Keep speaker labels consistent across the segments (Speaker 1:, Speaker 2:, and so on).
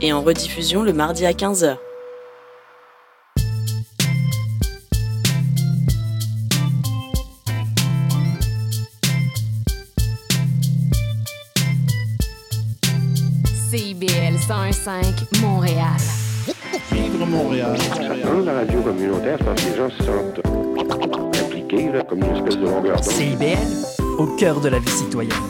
Speaker 1: et en rediffusion le mardi à 15h.
Speaker 2: CIBL 105 Montréal.
Speaker 3: Vivre Montréal.
Speaker 4: Dans la radio communautaire, c'est parce que les gens se sentent impliqués, là, comme une espèce de longueur d'onde.
Speaker 5: CIBL, au cœur de la vie citoyenne.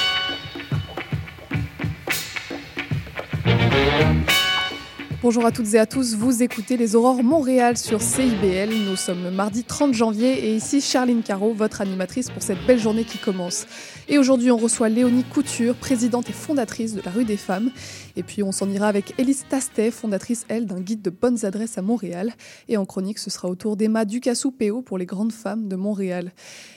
Speaker 6: Bonjour à toutes et à tous, vous écoutez les Aurores Montréal sur CIBL. Nous sommes le mardi 30 janvier et ici Charline Caro, votre animatrice pour cette belle journée qui commence. Et aujourd'hui, on reçoit Léonie Couture, présidente et fondatrice de la Rue des Femmes. Et puis on s'en ira avec Élise Tastet, fondatrice, elle, d'un guide de bonnes adresses à Montréal. Et en chronique, ce sera au tour d'Emma Ducassou-Péo pour les grandes femmes de Montréal.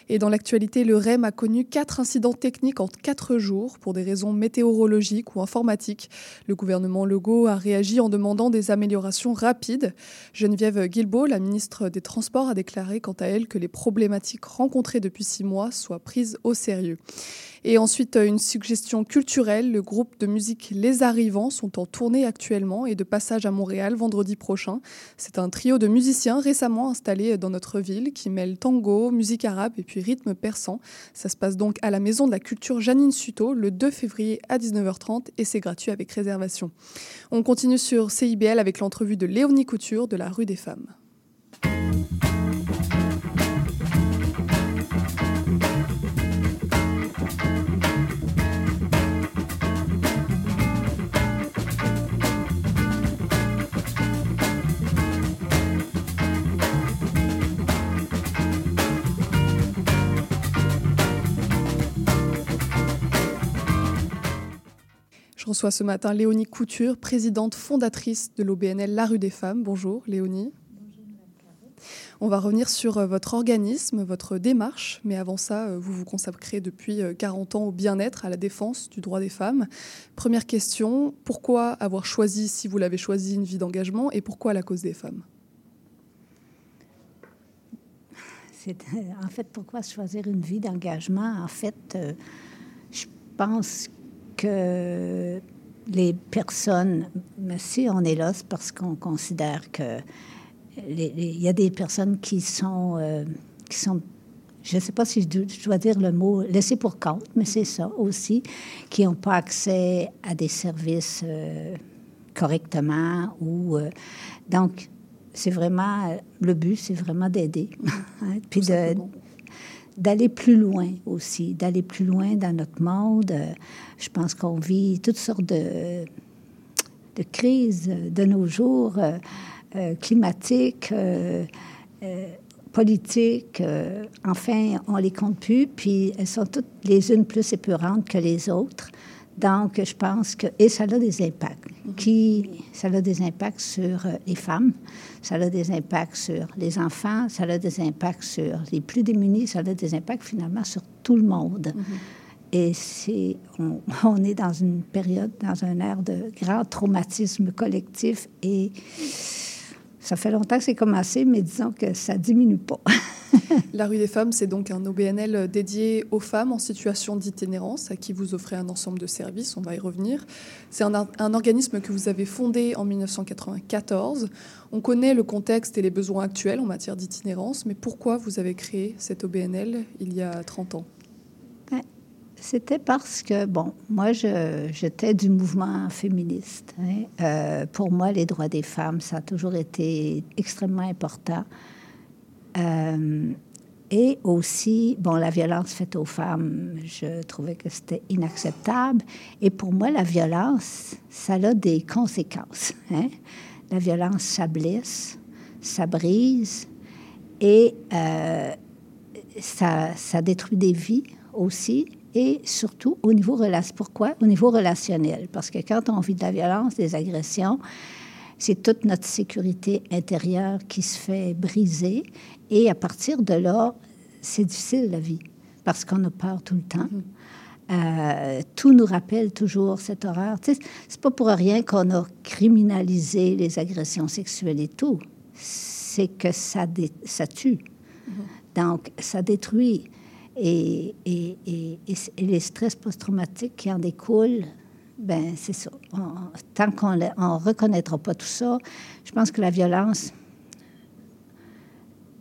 Speaker 6: Et dans l'actualité, le REM a connu quatre incidents techniques en quatre jours pour des raisons météorologiques ou informatiques. Le gouvernement Legault a réagi en demandant des améliorations rapides. Geneviève Guilbeault, la ministre des Transports, a déclaré quant à elle que les problématiques rencontrées depuis six mois soient prises au sérieux. Et ensuite, une suggestion culturelle. Le groupe de musique Les Arrivants sont en tournée actuellement et de passage à Montréal vendredi prochain. C'est un trio de musiciens récemment installés dans notre ville qui mêle tango, musique arabe et puis rythme persan. Ça se passe donc à la Maison de la Culture Janine Suto le 2 février à 19h30 et c'est gratuit avec réservation. On continue sur CIBL avec l'entrevue de Léonie Couture de la rue des Femmes. Je reçois ce matin Léonie Couture, présidente fondatrice de l'OBNL La Rue des Femmes. Bonjour Léonie. On va revenir sur euh, votre organisme, votre démarche, mais avant ça, euh, vous vous consacrez depuis 40 ans au bien-être, à la défense du droit des femmes. Première question, pourquoi avoir choisi, si vous l'avez choisi, une vie d'engagement et pourquoi la cause des femmes?
Speaker 7: En fait, pourquoi choisir une vie d'engagement? En fait, euh, je pense que les personnes, mais si on est là, c'est parce qu'on considère que il y a des personnes qui sont, euh, qui sont je ne sais pas si je dois, je dois dire le mot laissé pour compte, mais c'est ça aussi, qui n'ont pas accès à des services euh, correctement. Ou, euh, donc, c'est vraiment, le but, c'est vraiment d'aider. puis de, d'aller plus loin aussi, d'aller plus loin dans notre monde. Euh, je pense qu'on vit toutes sortes de, de crises de nos jours, euh, euh, climatiques, politiques. enfin, on les compte plus, puis elles sont toutes les unes plus épeurantes que les autres. Donc, je pense que... Et ça a des impacts. Qui, ça a des impacts sur euh, les femmes, ça a des impacts sur les enfants, ça a des impacts sur les plus démunis, ça a des impacts finalement sur tout le monde. Et c'est, on, on est dans une période, dans un air de grand traumatisme collectif et ça fait longtemps que c'est commencé, mais disons que ça diminue pas.
Speaker 6: La rue des femmes, c'est donc un OBNL dédié aux femmes en situation d'itinérance à qui vous offrez un ensemble de services, on va y revenir. C'est un, organisme que vous avez fondé en 1994. On connaît le contexte et les besoins actuels en matière d'itinérance, mais pourquoi vous avez créé cet OBNL il y a 30 ans?
Speaker 7: C'était parce que, bon, moi, j'étais du mouvement féministe. hein. Euh, pour moi, les droits des femmes, ça a toujours été extrêmement important. Euh, et aussi, bon, la violence faite aux femmes, je trouvais que c'était inacceptable. Et pour moi, la violence, ça a des conséquences. hein. La violence, ça blesse, ça brise et euh, ça, ça détruit des vies aussi. Et surtout au niveau relationnel. Pourquoi? Au niveau relationnel. Parce que quand on vit de la violence, des agressions, c'est toute notre sécurité intérieure qui se fait briser. Et à partir de là, c'est difficile la vie. parce qu'on a peur tout le temps. Euh, tout nous rappelle toujours cette horreur. Tu sais, c'est pas pour rien qu'on a criminalisé les agressions sexuelles et tout. C'est que ça, ça tue. Donc, ça détruit. Et, et, et les stress post-traumatiques qui en découlent, ben c'est ça. On- tant qu'on ne reconnaîtra pas tout ça, je pense que la violence,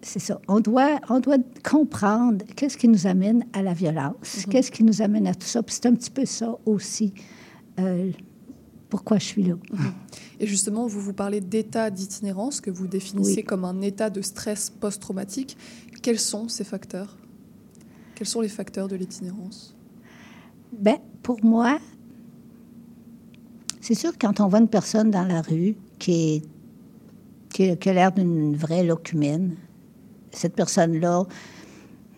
Speaker 7: c'est ça. On doit, on doit comprendre qu'est-ce qui nous amène à la violence, qu'est-ce qui nous amène à tout ça. Puis c'est un petit peu ça aussi, euh, pourquoi je suis là.
Speaker 6: Et justement, vous vous parlez d'état d'itinérance que vous définissez
Speaker 7: Oui.
Speaker 6: comme un état de stress post-traumatique. Quels sont ces facteurs? Quels sont les facteurs de l'itinérance?
Speaker 7: Ben, pour moi, c'est sûr que quand on voit une personne dans la rue qui, a l'air d'une vraie locumène, cette personne-là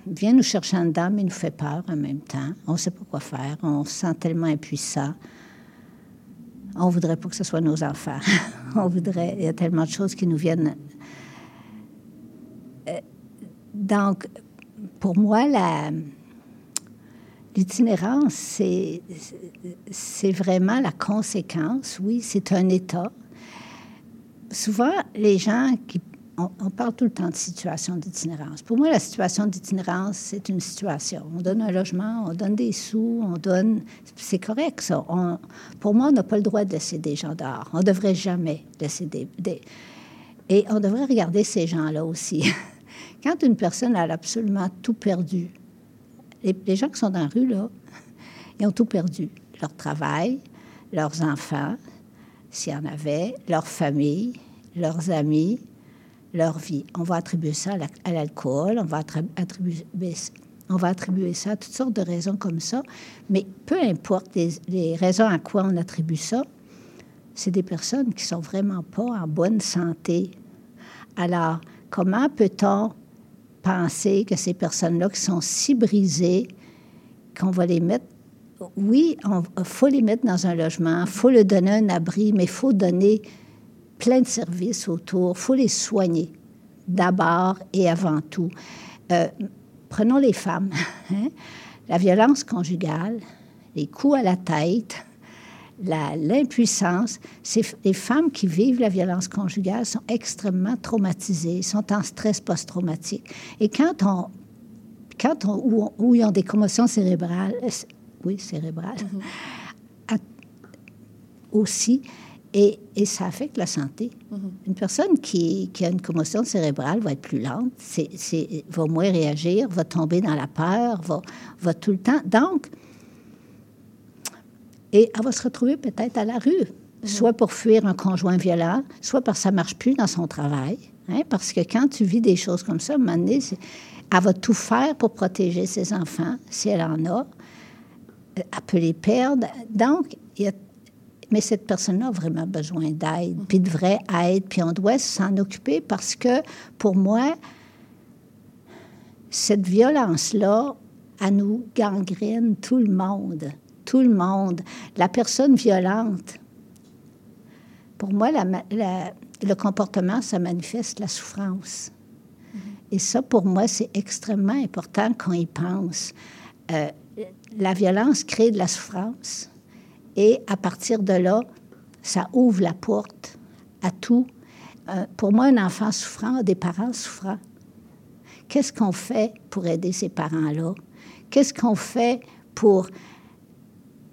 Speaker 7: vient nous chercher en dedans, mais nous fait peur en même temps. On ne sait pas quoi faire. On se sent tellement impuissant. On voudrait pas que ce soit nos enfants. on voudrait... Il y a tellement de choses qui nous viennent... Euh, donc, pour moi, la... L'itinérance, c'est, vraiment la conséquence, oui, c'est un état. Souvent, les gens qui... On, parle tout le temps de situation d'itinérance. Pour moi, la situation d'itinérance, c'est une situation. On donne un logement, on donne des sous, on donne... C'est correct, ça. Pour moi, on n'a pas le droit de laisser des gens dehors. On ne devrait jamais laisser des- Et on devrait regarder ces gens-là aussi. Quand une personne a absolument tout perdu, les, gens qui sont dans la rue, là, ils ont tout perdu. Leur travail, leurs enfants, s'il y en avait, leur famille, leurs amis, leur vie. On va attribuer ça à la- à l'alcool, on, va attri- attribuer, on va attribuer ça à toutes sortes de raisons comme ça. Mais peu importe les, les raisons à quoi on attribue ça, c'est des personnes qui sont vraiment pas en bonne santé. Alors, comment peut-on penser que ces personnes-là qui sont si brisées, qu'on va les mettre... Oui, il faut les mettre dans un logement, il faut leur donner un abri, mais il faut donner plein de services autour, il faut les soigner d'abord et avant tout. Euh, prenons les femmes. hein. La violence conjugale, les coups à la tête, l'impuissance, les femmes qui vivent la violence conjugale sont extrêmement traumatisées, sont en stress post-traumatique. Et quand on, quand on, où, où ils ont des commotions cérébrales, euh, oui, cérébrales, à- aussi, et, et ça affecte la santé. Une personne qui, qui a une commotion cérébrale va être plus lente, va moins réagir, va tomber dans la peur, va, va tout le temps. Donc, et elle va se retrouver peut-être à la rue, soit pour fuir un conjoint violent, soit parce que ça marche plus dans son travail. hein, parce que quand tu vis des choses comme ça, à un moment donné, elle va tout faire pour protéger ses enfants, si elle en a. Elle peut les perdre. Donc, mais cette personne-là a vraiment besoin d'aide, puis de vraie aide, puis on doit s'en occuper parce que, pour moi, cette violence-là, elle nous gangrène tout le monde, tout le monde. La personne violente, pour moi, le comportement, ça manifeste la souffrance. Et ça, pour moi, c'est extrêmement important qu'on y pense. Euh, la violence crée de la souffrance. Et à partir de là, ça ouvre la porte à tout. Euh, pour moi, un enfant souffrant des parents souffrants. Qu'est-ce qu'on fait pour aider ces parents-là? Qu'est-ce qu'on fait pour...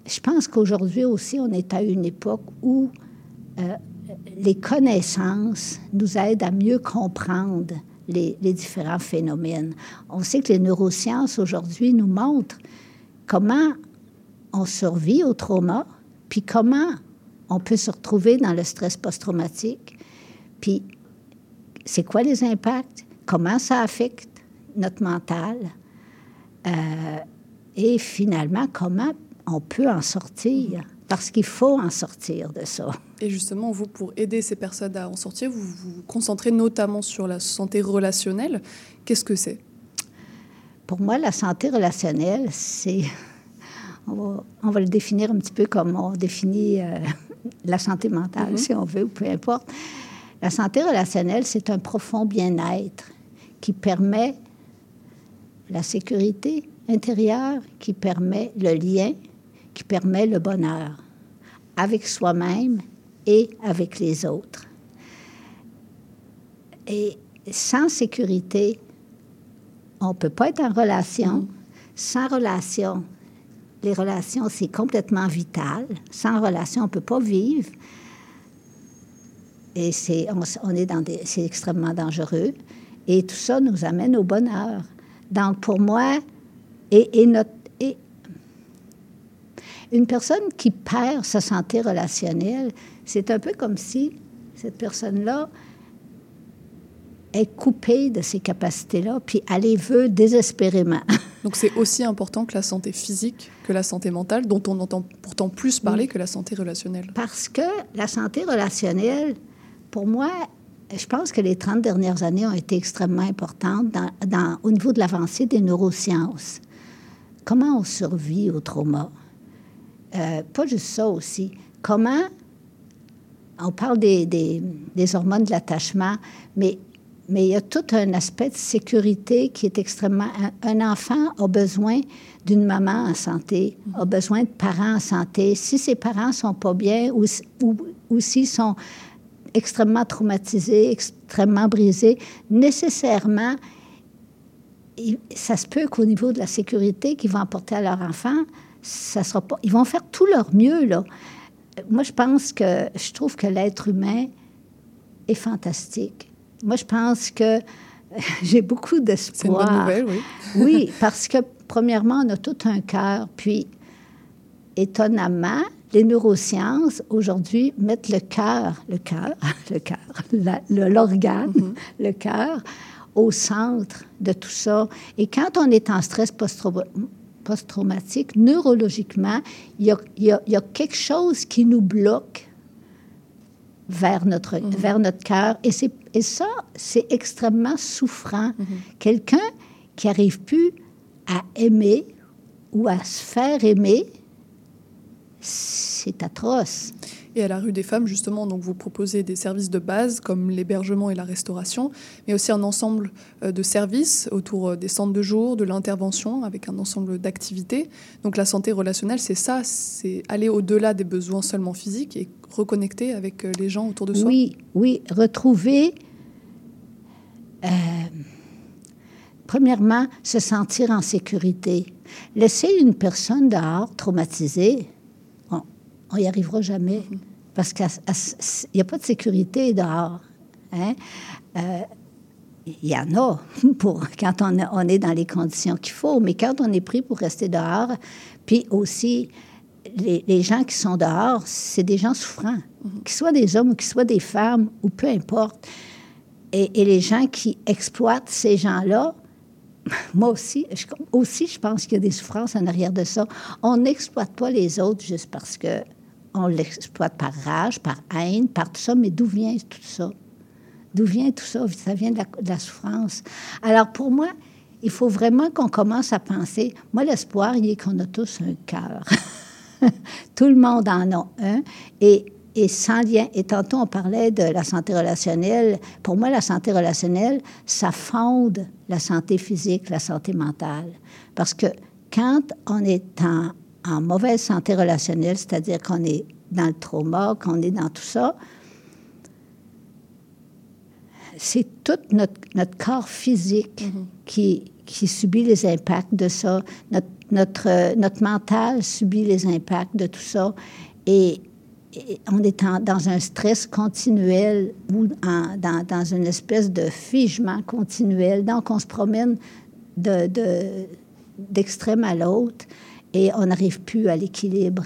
Speaker 7: Je pense qu'aujourd'hui aussi, on est à une époque où euh, les connaissances nous aident à mieux comprendre les, différents phénomènes. On sait que les neurosciences aujourd'hui nous montrent comment on survit au trauma, puis comment on peut se retrouver dans le stress post-traumatique, puis c'est quoi les impacts, comment ça affecte notre mental, euh, et finalement comment on peut en sortir, parce qu'il faut en sortir de ça.
Speaker 6: Et justement, vous, pour aider ces personnes à en sortir, vous vous concentrez notamment sur la santé relationnelle. Qu'est-ce que c'est?
Speaker 7: Pour moi, la santé relationnelle, c'est on va, on va le définir un petit peu comme on définit euh, la santé mentale, si on veut, ou peu importe. La santé relationnelle, c'est un profond bien-être qui permet la sécurité, intérieur qui permet le lien, qui permet le bonheur avec soi-même et avec les autres. Et sans sécurité, on ne peut pas être en relation. Sans relation, les relations, c'est complètement vital. Sans relation, on ne peut pas vivre. Et c'est, on, est dans des, c'est extrêmement dangereux. Et tout ça nous amène au bonheur. Donc, pour moi, et, et, notre, une personne qui perd sa santé relationnelle, c'est un peu comme si cette personne-là est coupée de ces capacités-là, puis elle les veut désespérément.
Speaker 6: Donc c'est aussi important que la santé physique, que la santé mentale, dont on entend pourtant plus parler que la santé relationnelle.
Speaker 7: Parce que la santé relationnelle, pour moi, je pense que les 30 dernières années ont été extrêmement importantes dans, au niveau de l'avancée des neurosciences. Comment on survit au trauma? Euh, pas juste ça aussi. Comment on parle des, hormones de l'attachement, mais il y a tout un aspect de sécurité qui est extrêmement... Un, enfant a besoin d'une maman en santé, a besoin de parents en santé. Si ses parents sont pas bien ou, s'ils sont extrêmement traumatisés, extrêmement brisés, nécessairement, ça se peut qu'au niveau de la sécurité qu'ils vont apporter à leur enfant, ça sera pas... Ils vont faire tout leur mieux, là. Moi, je pense que... Je trouve que l'être humain est fantastique moi, je pense que j'ai beaucoup d'espoir.
Speaker 6: C'est une bonne nouvelle, oui.
Speaker 7: oui, parce que, premièrement, on a tout un cœur. Puis, étonnamment, les neurosciences, aujourd'hui, mettent le cœur, le cœur, le cœur, l'organe, mm-hmm. le cœur, au centre de tout ça. Et quand on est en stress post-traumatique, neurologiquement, il y, a, il y a quelque chose qui nous bloque vers notre, mhm. vers notre cœur. Et, et ça, c'est extrêmement souffrant. Mhm. Quelqu'un qui n'arrive plus à aimer ou à se faire aimer, c'est atroce.
Speaker 6: Et à la rue des femmes, justement, donc vous proposez des services de base comme l'hébergement et la restauration, mais aussi un ensemble euh, de services autour euh, des centres de jour, de l'intervention, avec un ensemble d'activités. Donc la santé relationnelle, c'est ça, c'est aller au-delà des besoins seulement physiques et reconnecter avec euh, les gens autour de soi.
Speaker 7: Oui, oui, retrouver. premièrement, se sentir en sécurité. Laisser une personne dehors traumatisée, on n'y arrivera jamais. Parce qu'il n'y a pas de sécurité dehors. Hein? Euh, il y en a pour quand on, on est dans les conditions qu'il faut, mais quand on est pris pour rester dehors, puis aussi les, gens qui sont dehors, c'est des gens souffrants, mm-hmm. qu'ils soient des hommes ou qu'ils soient des femmes ou peu importe. Et, et les gens qui exploitent ces gens-là, moi aussi, je, aussi, je pense qu'il y a des souffrances en arrière de ça. On n'exploite pas les autres juste parce que on l'exploite par rage, par haine, par tout ça, mais d'où vient tout ça? D'où vient tout ça? Ça vient de la, souffrance. Alors pour moi, il faut vraiment qu'on commence à penser. Moi, l'espoir, il est qu'on a tous un cœur. tout le monde en a un. Et, et sans lien. Et tantôt, on parlait de la santé relationnelle. Pour moi, la santé relationnelle, ça fonde la santé physique, la santé mentale. Parce que quand on est en, en mauvaise santé relationnelle, c'est-à-dire qu'on est dans le trauma, qu'on est dans tout ça, c'est tout notre, notre, corps physique mm-hmm. qui, qui, subit les impacts de ça. Notre, notre, notre, mental subit les impacts de tout ça. Et, on est dans un stress continuel ou dans, dans, une espèce de figement continuel. Donc, on se promène d'extrême de, à l'autre et on n'arrive plus à l'équilibre.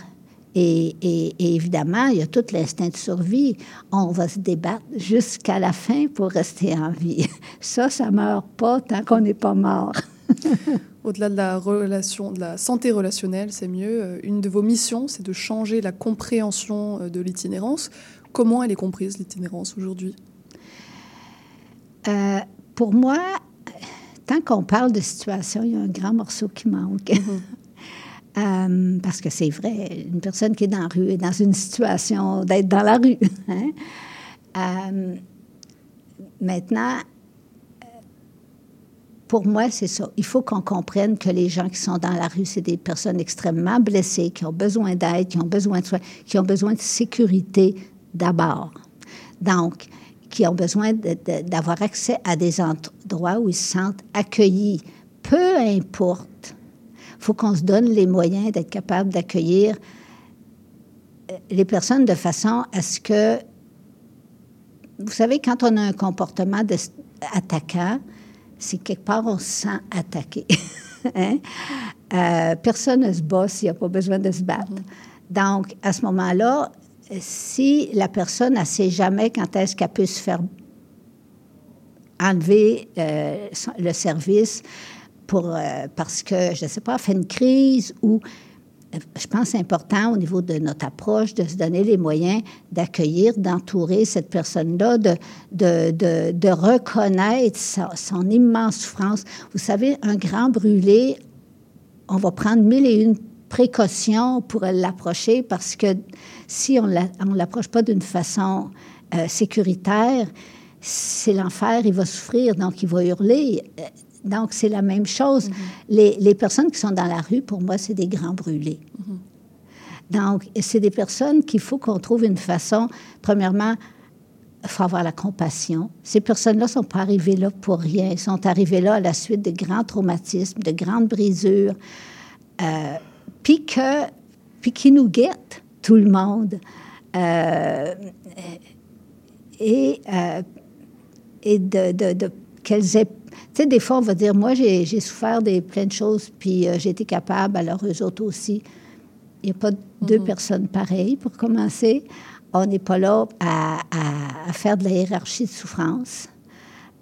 Speaker 7: Et, évidemment, il y a tout l'instinct de survie. On va se débattre jusqu'à la fin pour rester en vie. Ça, ça meurt pas tant qu'on n'est pas mort.
Speaker 6: Au-delà de la relation, de la santé relationnelle, c'est mieux. Euh, une de vos missions, c'est de changer la compréhension euh, de l'itinérance. Comment elle est comprise l'itinérance aujourd'hui?
Speaker 7: Euh, Pour moi, tant qu'on parle de situation, il y a un grand morceau qui manque. Mm-hmm. Euh, parce que c'est vrai, une personne qui est dans la rue est dans une situation d'être dans la rue. Hein? Euh, maintenant, pour moi, c'est ça. Il faut qu'on comprenne que les gens qui sont dans la rue, c'est des personnes extrêmement blessées, qui ont besoin d'aide, qui ont besoin de soins, qui ont besoin de sécurité d'abord. Donc, qui ont besoin d'avoir accès à des endroits où ils se sentent accueillis. Peu importe. Il faut qu'on se donne les moyens d'être capable d'accueillir euh, les personnes de façon à ce que, vous savez, quand on a un comportement attaquant, c'est quelque part on se sent attaqué. hein? euh, personne ne se bat s'il n'y a pas besoin de se battre. Donc, à ce moment-là, si la personne ne sait jamais quand est-ce qu'elle peut se faire enlever euh, le service euh, parce que, je ne sais pas, fait une crise ou je pense important au niveau de notre approche de se donner les moyens d'accueillir, d'entourer cette personne-là, de, reconnaître son, immense souffrance. Vous savez, un grand brûlé, on va prendre mille et une précautions pour l'approcher parce que si on ne l'approche pas d'une façon euh, sécuritaire, c'est l'enfer, il va souffrir, donc il va hurler. Donc, c'est la même chose. Mm-hmm. les, personnes qui sont dans la rue, pour moi, c'est des grands brûlés. Mm-hmm. Donc, c'est des personnes qu'il faut qu'on trouve une façon, premièrement, il faut avoir la compassion. Ces personnes-là ne sont pas arrivées là pour rien. Elles sont arrivées là à la suite de grands traumatismes, de grandes brisures, euh, puis, qui nous guettent, tout le monde. Euh, et, euh, et de, de, de qu'elles aient tu sais, des fois, on va dire, moi, j'ai souffert de plein de choses, puis euh, j'ai été capable, alors eux autres aussi. Il n'y a pas deux mhm. personnes pareilles, pour commencer. On n'est pas là à, à, faire de la hiérarchie de souffrance.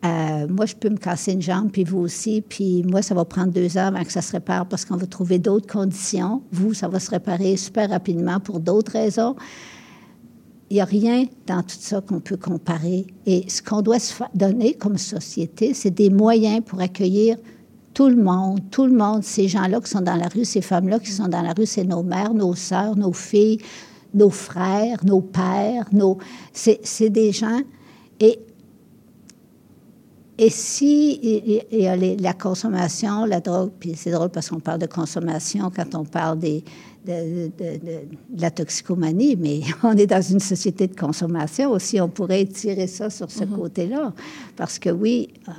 Speaker 7: Euh, moi, je peux me casser une jambe, puis vous aussi, puis moi, ça va prendre deux heures avant que ça se répare parce qu'on va trouver d'autres conditions. Vous, ça va se réparer super rapidement pour d'autres raisons. Il n'y a rien dans tout ça qu'on peut comparer. Et ce qu'on doit se donner comme société, c'est des moyens pour accueillir tout le monde, tout le monde, ces gens-là qui sont dans la rue, ces femmes-là qui sont dans la rue, c'est nos mères, nos sœurs, nos filles, nos frères, nos pères, nos... C'est des gens. Et, et si y a la consommation, la drogue, puis c'est drôle parce qu'on parle de consommation quand on parle des, de, la toxicomanie, mais on est dans une société de consommation aussi. On pourrait tirer ça sur ce mm-hmm. côté-là. Parce que oui, euh,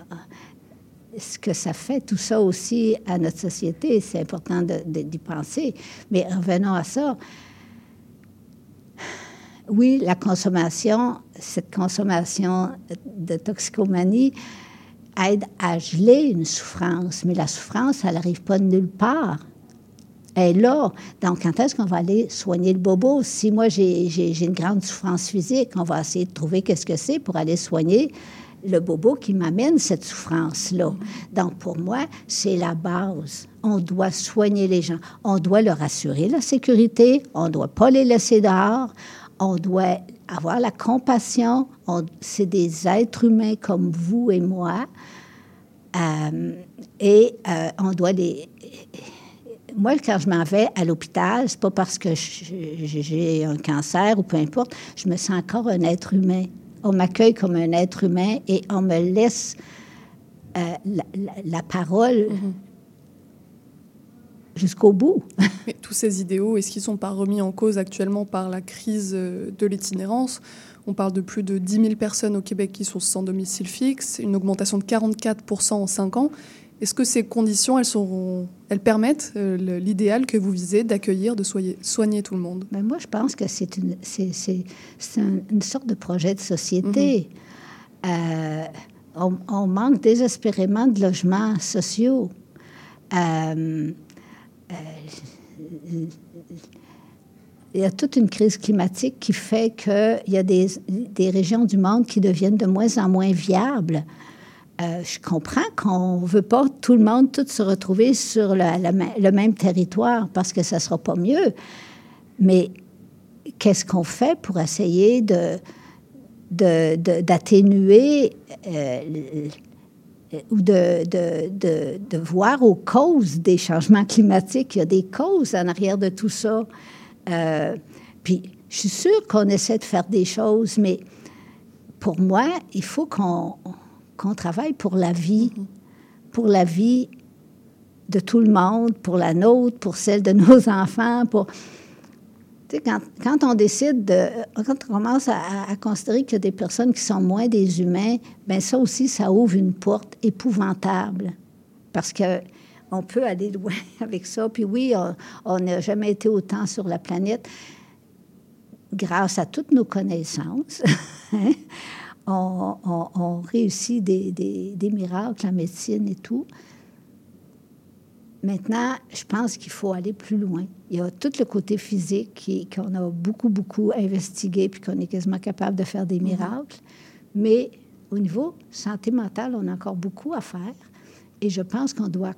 Speaker 7: ce que ça fait, tout ça aussi à notre société, c'est important d'y penser. Mais revenons à ça. Oui, la consommation, cette consommation de toxicomanie aide à geler une souffrance, mais la souffrance, elle n'arrive pas de nulle part est là. Donc, quand est-ce qu'on va aller soigner le bobo? Si moi, j'ai une grande souffrance physique, on va essayer de trouver qu'est-ce que c'est pour aller soigner le bobo qui m'amène cette souffrance-là. Donc, pour moi, c'est la base. On doit soigner les gens. On doit leur assurer la sécurité. On ne doit pas les laisser dehors. On doit avoir la compassion. C'est des êtres humains comme vous et moi. Euh, et euh, on doit les moi, quand je m'en vais à l'hôpital, c'est pas parce que j'ai un cancer ou peu importe, je me sens encore un être humain. On m'accueille comme un être humain et on me laisse euh, la, parole mm-hmm. jusqu'au bout.
Speaker 6: Mais tous ces idéaux, est-ce qu'ils ne sont pas remis en cause actuellement par la crise euh, de l'itinérance? On parle de plus de 10 000 personnes au Québec qui sont sans domicile fixe, une augmentation de 44% en 5 ans. Est-ce que ces conditions, elles, sont, elles permettent euh, l'idéal que vous visez d'accueillir, de soigner, tout le monde?
Speaker 7: Ben Moi, je pense que c'est une, une sorte de projet de société. Mhm. Euh, on, manque désespérément de logements sociaux. Euh, il y a toute une crise climatique qui fait qu'il y a des, des, régions du monde qui deviennent de moins en moins viables. Euh, je comprends qu'on ne veut pas tout le monde tout se retrouver sur le, même territoire parce que ça ne sera pas mieux. Mais qu'est-ce qu'on fait pour essayer de, d'atténuer euh, ou de, de, voir aux causes des changements climatiques? Il y a des causes en arrière de tout ça. Euh, puis, je suis sûre qu'on essaie de faire des choses, mais pour moi, il faut qu'on qu'on travaille pour la vie, pour la vie de tout le monde, pour la nôtre, pour celle de nos enfants. Tu sais, quand, on décide de... Quand on commence à, considérer qu'il y a des personnes qui sont moins des humains, bien ça aussi, ça ouvre une porte épouvantable. Parce que on peut aller loin avec ça. Puis oui, on n'a jamais été autant sur la planète grâce à toutes nos connaissances. On, on, on, réussit des, des, des miracles en médecine et tout. Maintenant, je pense qu'il faut aller plus loin. Il y a tout le côté physique qu'on a beaucoup, beaucoup investigué, puis qu'on est quasiment capable de faire des miracles. Mais au niveau santé mentale, on a encore beaucoup à faire. Et je pense qu'on doit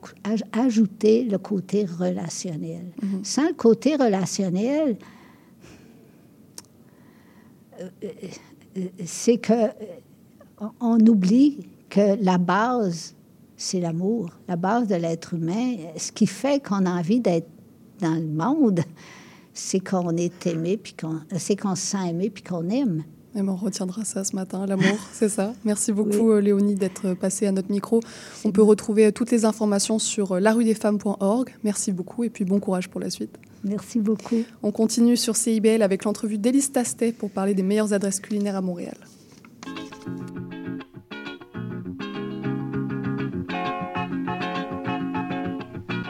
Speaker 7: ajouter le côté relationnel. Mm-hmm. Sans le côté relationnel, c'est que on oublie que la base c'est l'amour, la base de l'être humain. Ce qui fait qu'on a envie d'être dans le monde, c'est qu'on est aimé, puis qu'on, c'est qu'on se sent aimé, puis qu'on aime.
Speaker 6: Et on retiendra ça ce matin, l'amour, c'est ça. Merci beaucoup, oui. Léonie, d'être passée à notre micro. On peut retrouver toutes les informations sur larudesfemmes.org. Merci beaucoup et puis bon courage pour la suite.
Speaker 7: Merci beaucoup.
Speaker 6: On continue sur CIBL avec l'entrevue d'Élise Tastet pour parler des meilleures adresses culinaires à Montréal.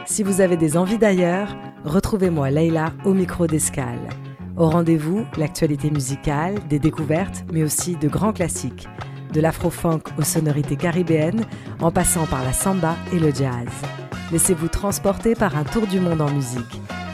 Speaker 8: Si vous avez des envies d'ailleurs, retrouvez-moi Leïla au micro d'escale. Au rendez-vous, l'actualité musicale, des découvertes, mais aussi de grands classiques, de l'afro-funk aux sonorités caribéennes, en passant par la samba et le jazz. Laissez-vous transporter par un tour du monde en musique,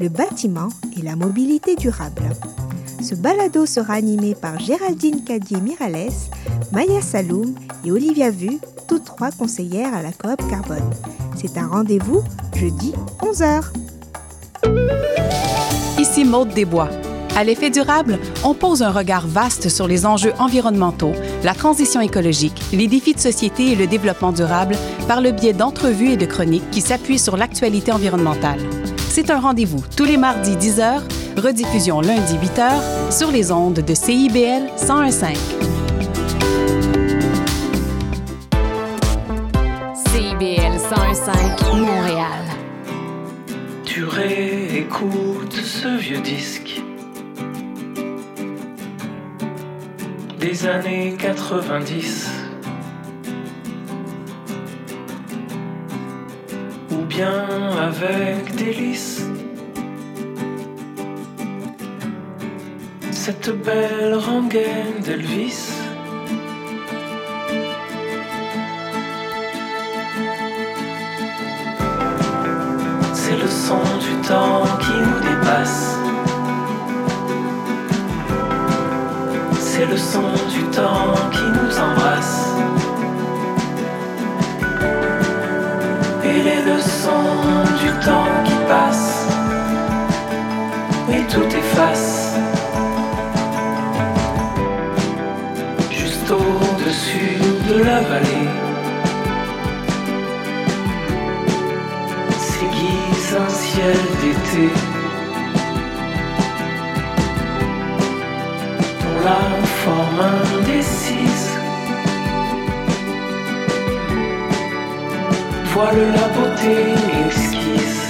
Speaker 9: le bâtiment et la mobilité durable. Ce balado sera animé par Géraldine Cadier-Mirales, Maya Saloum et Olivia Vu, toutes trois conseillères à la coop Carbone. C'est un rendez-vous jeudi 11h.
Speaker 10: Ici Maude Desbois. À l'effet durable, on pose un regard vaste sur les enjeux environnementaux, la transition écologique, les défis de société et le développement durable par le biais d'entrevues et de chroniques qui s'appuient sur l'actualité environnementale. C'est un rendez-vous tous les mardis 10h, rediffusion lundi 8h sur les ondes de CIBL 101.5.
Speaker 2: CIBL 101.5 Montréal.
Speaker 11: Tu réécoutes ce vieux disque des années 90 avec délice cette belle rengaine d'Elvis. C'est le son du temps qui nous dépasse. C'est le son du temps Du temps qui passe, et tout efface. Juste au-dessus de la vallée, s'aiguise un ciel d'été. la forme indécise. Voile la beauté exquise.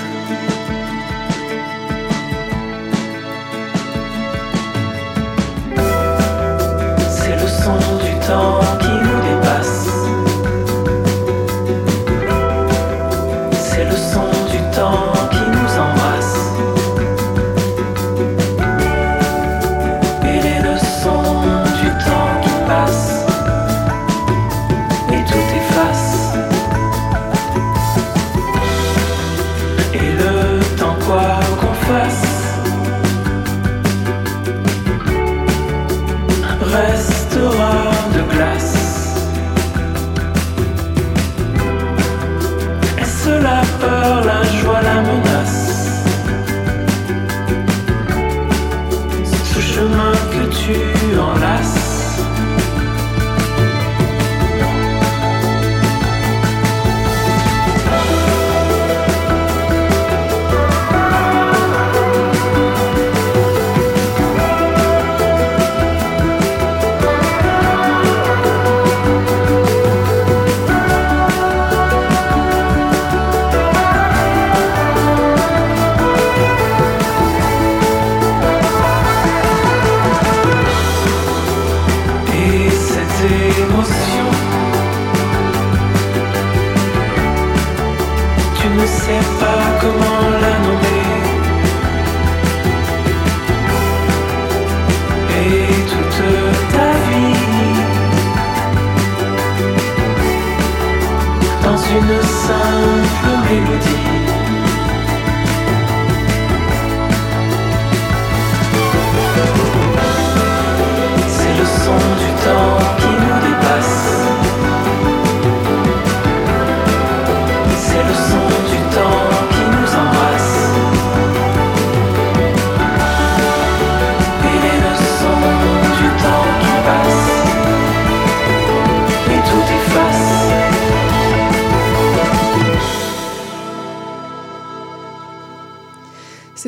Speaker 11: C'est le son du temps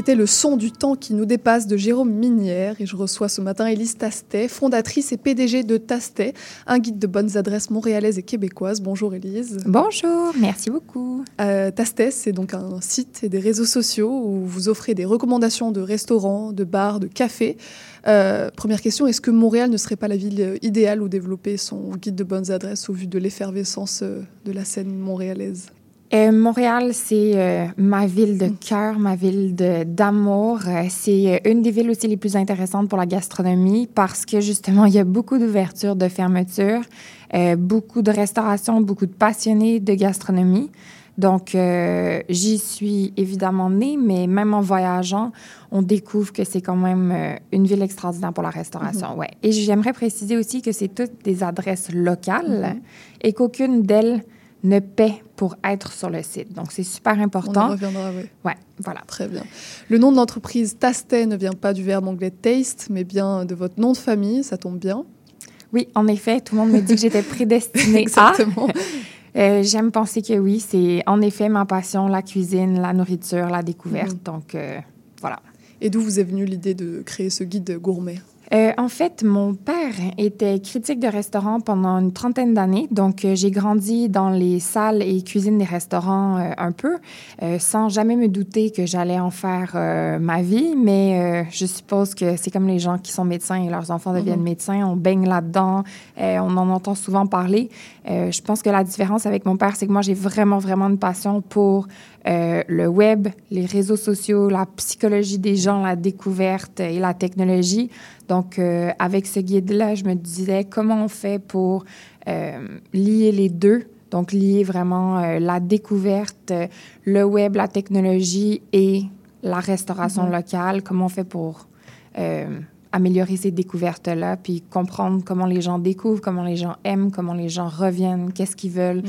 Speaker 6: C'était le son du temps qui nous dépasse de Jérôme Minière et je reçois ce matin Élise Tastet, fondatrice et PDG de Tastet, un guide de bonnes adresses montréalaises et québécoises. Bonjour Élise.
Speaker 12: Bonjour, merci beaucoup.
Speaker 6: Euh, Tastet, c'est donc un site et des réseaux sociaux où vous offrez des recommandations de restaurants, de bars, de cafés. Euh, première question, est-ce que Montréal ne serait pas la ville idéale où développer son guide de bonnes adresses au vu de l'effervescence euh, de la scène montréalaise?
Speaker 12: Euh, Montréal, c'est euh, ma ville de cœur, ma ville d'amour. Euh, c'est une des villes aussi les plus intéressantes pour la gastronomie parce que justement, il y a beaucoup d'ouvertures, de fermetures, euh, beaucoup de restauration, beaucoup de passionnés de gastronomie. Donc, j'y suis évidemment née, mais même en voyageant, on découvre que c'est quand même une ville extraordinaire pour la restauration.
Speaker 6: Mhm.
Speaker 12: ouais. Et j'aimerais préciser aussi que c'est toutes des adresses locales
Speaker 6: Mhm.
Speaker 12: et qu'aucune d'elles ne paie pour être sur le site. Donc, c'est super
Speaker 6: On
Speaker 12: important.
Speaker 6: y reviendra, oui.
Speaker 12: Ouais, voilà.
Speaker 6: Très bien. Le nom de l'entreprise Tastet ne vient pas du verbe anglais taste, mais bien de votre nom de famille, ça tombe bien.
Speaker 12: Oui, en effet, tout le monde me dit que j'étais prédestinée
Speaker 6: Exactement.
Speaker 12: à. Euh, J'aime penser que oui, c'est en effet ma passion, la cuisine, la nourriture, la découverte.
Speaker 6: Mhm.
Speaker 12: Donc, euh, voilà.
Speaker 6: Et d'où vous est venue l'idée de créer ce guide gourmet?
Speaker 12: Euh, en fait, mon père était critique de restaurant pendant une trentaine d'années. Donc, euh, j'ai grandi dans les salles et cuisines des restaurants euh, un peu, sans jamais me douter que j'allais en faire ma vie. Mais je suppose que c'est comme les gens qui sont médecins et leurs enfants deviennent
Speaker 6: Mhm.
Speaker 12: médecins. On baigne là-dedans. On en entend souvent parler. Je pense que la différence avec mon père, c'est que moi, j'ai vraiment, vraiment une passion pour euh, le web, les réseaux sociaux, la psychologie des gens, la découverte et la technologie. Donc, euh, avec ce guide-là, je me disais comment on fait pour euh, lier les deux? Donc, lier vraiment la découverte, le web, la technologie et la restauration
Speaker 6: Mhm.
Speaker 12: locale. Comment on fait pour améliorer ces découvertes-là, puis comprendre comment les gens découvrent, comment les gens aiment, comment les gens reviennent, qu'est-ce qu'ils veulent.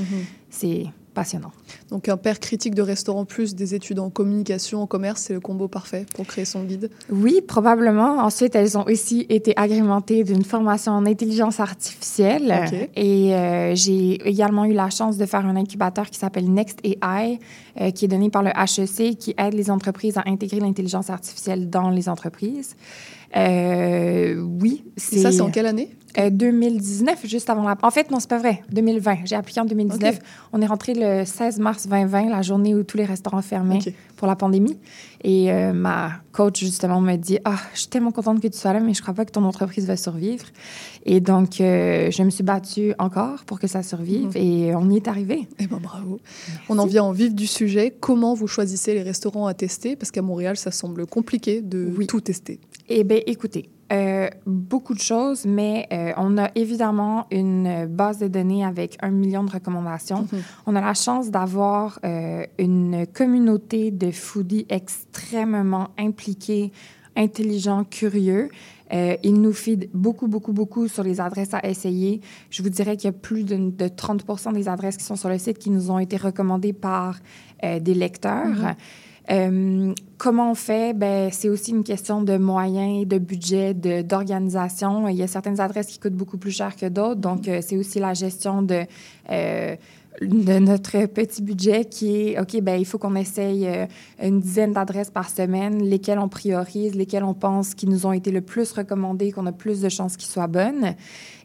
Speaker 12: C'est passionnant.
Speaker 6: Donc un père critique de restaurant plus des études en communication, en commerce, c'est le combo parfait pour créer son guide.
Speaker 12: Oui, probablement. Ensuite, elles ont aussi été agrémentées d'une formation en intelligence artificielle. Et euh, j'ai également eu la chance de faire un incubateur qui s'appelle Next AI, euh, qui est donné par le HEC, qui aide les entreprises à intégrer l'intelligence artificielle dans les entreprises. Euh, oui.
Speaker 6: Et ça, c'est en quelle année?
Speaker 12: Euh, 2019, juste avant la... En fait, non, c'est pas vrai. 2020. J'ai appliqué en 2019.
Speaker 6: OK.
Speaker 12: On est rentré le 16 mars 2020, la journée où tous les restaurants fermaient pour la pandémie. Et euh, ma coach, justement, me dit Ah, je suis tellement contente que tu sois là, mais je crois pas que ton entreprise va survivre. Et donc, euh, je me suis battue encore pour que ça survive
Speaker 6: Mhm.
Speaker 12: et on y est arrivé.
Speaker 6: Eh ben bravo. On en vient en vif du sujet. Comment vous choisissez les restaurants à tester? Parce qu'à Montréal, ça semble compliqué de tout tester.
Speaker 12: Eh bien, écoutez, euh, beaucoup de choses, mais euh, on a évidemment une base de données avec un million de recommandations.
Speaker 6: Mhm.
Speaker 12: On a la chance d'avoir euh, une communauté de foodies extrêmement impliqués, intelligents, curieux. Euh, ils nous feed beaucoup, beaucoup, beaucoup sur les adresses à essayer. Je vous dirais qu'il y a plus de, de 30% des adresses qui sont sur le site qui nous ont été recommandées par euh, des lecteurs.
Speaker 6: Mhm.
Speaker 12: Euh, comment on fait? Ben, c'est aussi une question de moyens, de budget, de, d'organisation. Il y a certaines adresses qui coûtent beaucoup plus cher que d'autres. Donc, euh, c'est aussi la gestion de, euh, de notre petit budget qui est, OK, ben, il faut qu'on essaye euh, une dizaine d'adresses par semaine, lesquelles on priorise, lesquelles on pense qui nous ont été le plus recommandées, qu'on a plus de chances qu'ils soient bonnes.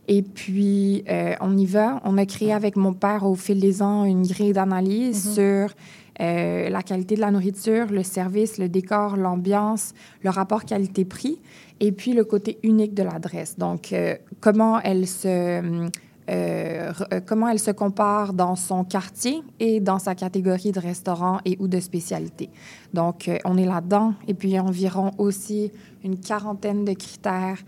Speaker 12: Et puis, euh, on y va. On a créé avec mon père au fil des ans une grille d'analyse
Speaker 6: Mhm.
Speaker 12: sur euh, la qualité de la nourriture, le service, le décor, l'ambiance, le rapport qualité-prix, et puis le côté unique de l'adresse. Donc, euh, comment elle se... euh, comment elle se compare dans son quartier et dans sa catégorie de restaurant et ou de spécialité. Donc, on est là-dedans. Et puis, environ aussi une quarantaine de critères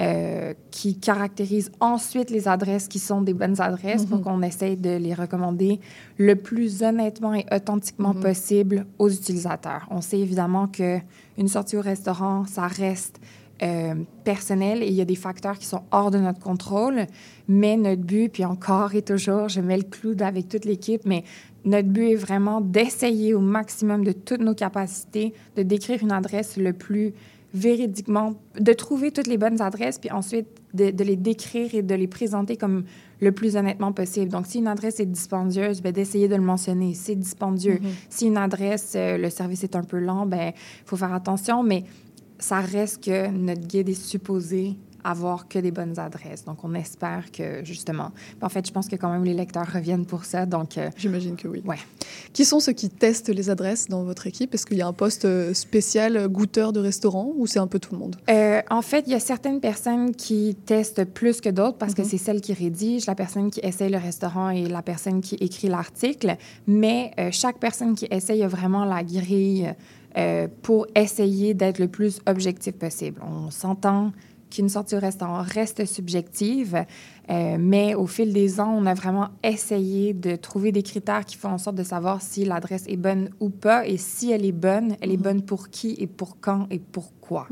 Speaker 12: euh, qui caractérisent ensuite les adresses qui sont des bonnes adresses pour
Speaker 6: Mhm.
Speaker 12: qu'on essaye de les recommander le plus honnêtement et authentiquement
Speaker 6: Mhm.
Speaker 12: possible aux utilisateurs. On sait évidemment que une sortie au restaurant, ça reste euh, personnel et il y a des facteurs qui sont hors de notre contrôle, mais notre but, puis encore et toujours, je mets le clou avec toute l'équipe, mais notre but est vraiment d'essayer au maximum de toutes nos capacités de décrire une adresse le plus véridiquement, de trouver toutes les bonnes adresses, puis ensuite de, de les décrire et de les présenter comme le plus honnêtement possible. Donc, si une adresse est dispendieuse, ben, d'essayer de le mentionner. C'est dispendieux.
Speaker 6: Mhm.
Speaker 12: Si une adresse, euh, le service est un peu lent, ben, il faut faire attention, mais ça reste que notre guide est supposé avoir que des bonnes adresses. Donc, on espère que, justement... En fait, je pense que quand même les lecteurs reviennent pour ça, donc... euh,
Speaker 6: J'imagine que oui.
Speaker 12: Ouais.
Speaker 6: Qui sont ceux qui testent les adresses dans votre équipe? Est-ce qu'il y a un poste euh, spécial euh, goûteur de restaurant ou c'est un peu tout le monde?
Speaker 12: Euh, en fait, il y a certaines personnes qui testent plus que d'autres parce que
Speaker 6: Mhm.
Speaker 12: c'est celle qui rédige, la personne qui essaye le restaurant et la personne qui écrit l'article. Mais euh, chaque personne qui essaye a vraiment la grille pour essayer d'être le plus objectif possible. On s'entend qu'une sortie au restaurant reste subjective, euh, mais au fil des ans, on a vraiment essayé de trouver des critères qui font en sorte de savoir si l'adresse est bonne ou pas et si elle est bonne, elle est bonne pour qui et pour quand et pourquoi.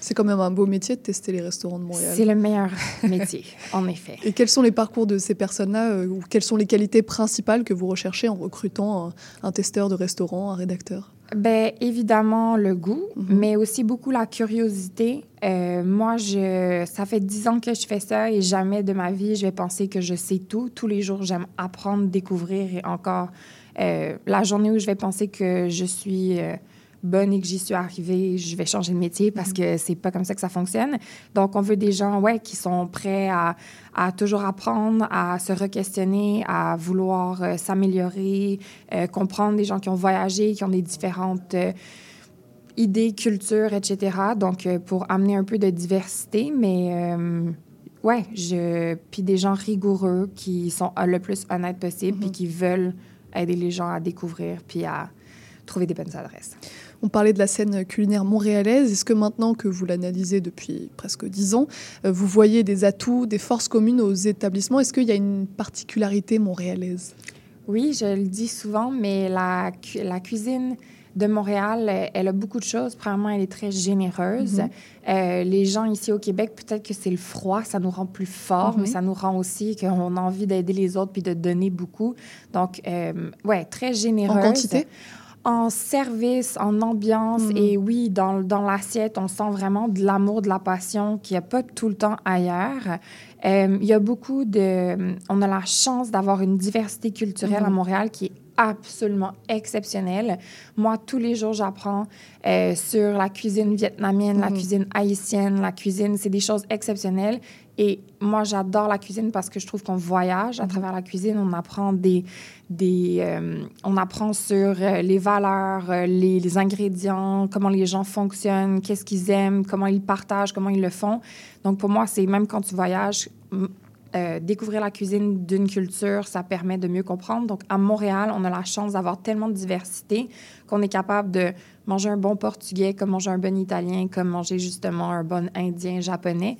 Speaker 6: C'est quand même un beau métier de tester les restaurants de Montréal.
Speaker 12: C'est le meilleur métier, en effet.
Speaker 6: Et quels sont les parcours de ces personnes-là euh, ou quelles sont les qualités principales que vous recherchez en recrutant un, un testeur de restaurant, un rédacteur?
Speaker 12: Ben, évidemment, le goût, mais aussi beaucoup la curiosité. Euh, moi, je, ça fait dix ans que je fais ça et jamais de ma vie, je vais penser que je sais tout. Tous les jours, j'aime apprendre, découvrir et encore, euh, la journée où je vais penser que je suis euh, bonne et que j'y suis arrivée, je vais changer de métier parce que c'est pas comme ça que ça fonctionne. Donc, on veut des gens, ouais, qui sont prêts à, à toujours apprendre, à se re-questionner, à vouloir euh, s'améliorer, euh, comprendre des gens qui ont voyagé, qui ont des différentes euh, idées, cultures, etc. Donc, pour amener un peu de diversité, mais ouais, je... puis des gens rigoureux qui sont le plus honnêtes possible, puis qui veulent aider les gens à découvrir, puis à trouver des bonnes adresses.
Speaker 6: On parlait de la scène culinaire montréalaise. Est-ce que maintenant que vous l'analysez depuis presque dix ans, euh, vous voyez des atouts, des forces communes aux établissements? Est-ce qu'il y a une particularité montréalaise?
Speaker 12: Oui, je le dis souvent, mais la, cu- la cuisine de Montréal, elle a beaucoup de choses. Premièrement, elle est très généreuse.
Speaker 6: Mhm.
Speaker 12: Euh, les gens ici au Québec, peut-être que c'est le froid, ça nous rend plus forts, mais ça nous rend aussi qu'on a envie d'aider les autres puis de donner beaucoup. Donc, euh, ouais, très généreuse.
Speaker 6: En quantité?
Speaker 12: En service, en ambiance
Speaker 6: Mhm.
Speaker 12: et oui, dans, dans l'assiette, on sent vraiment de l'amour, de la passion qu'il n'y a pas tout le temps ailleurs. Euh, Il y a beaucoup de... On a la chance d'avoir une diversité culturelle à
Speaker 6: Mhm.
Speaker 12: Montréal qui est absolument exceptionnelle. Moi, tous les jours, j'apprends euh, sur la cuisine vietnamienne, la
Speaker 6: Mhm.
Speaker 12: cuisine haïtienne, la cuisine, c'est des choses exceptionnelles. Et moi, j'adore la cuisine parce que je trouve qu'on voyage à travers la cuisine. On apprend des, des euh, on apprend sur euh, les valeurs, euh, les, les ingrédients, comment les gens fonctionnent, qu'est-ce qu'ils aiment, comment ils partagent, comment ils le font. Donc pour moi, c'est même quand tu voyages, euh, découvrir la cuisine d'une culture, ça permet de mieux comprendre. Donc, à Montréal, on a la chance d'avoir tellement de diversité qu'on est capable de manger un bon portugais, comme manger un bon italien, comme manger justement un bon indien, japonais.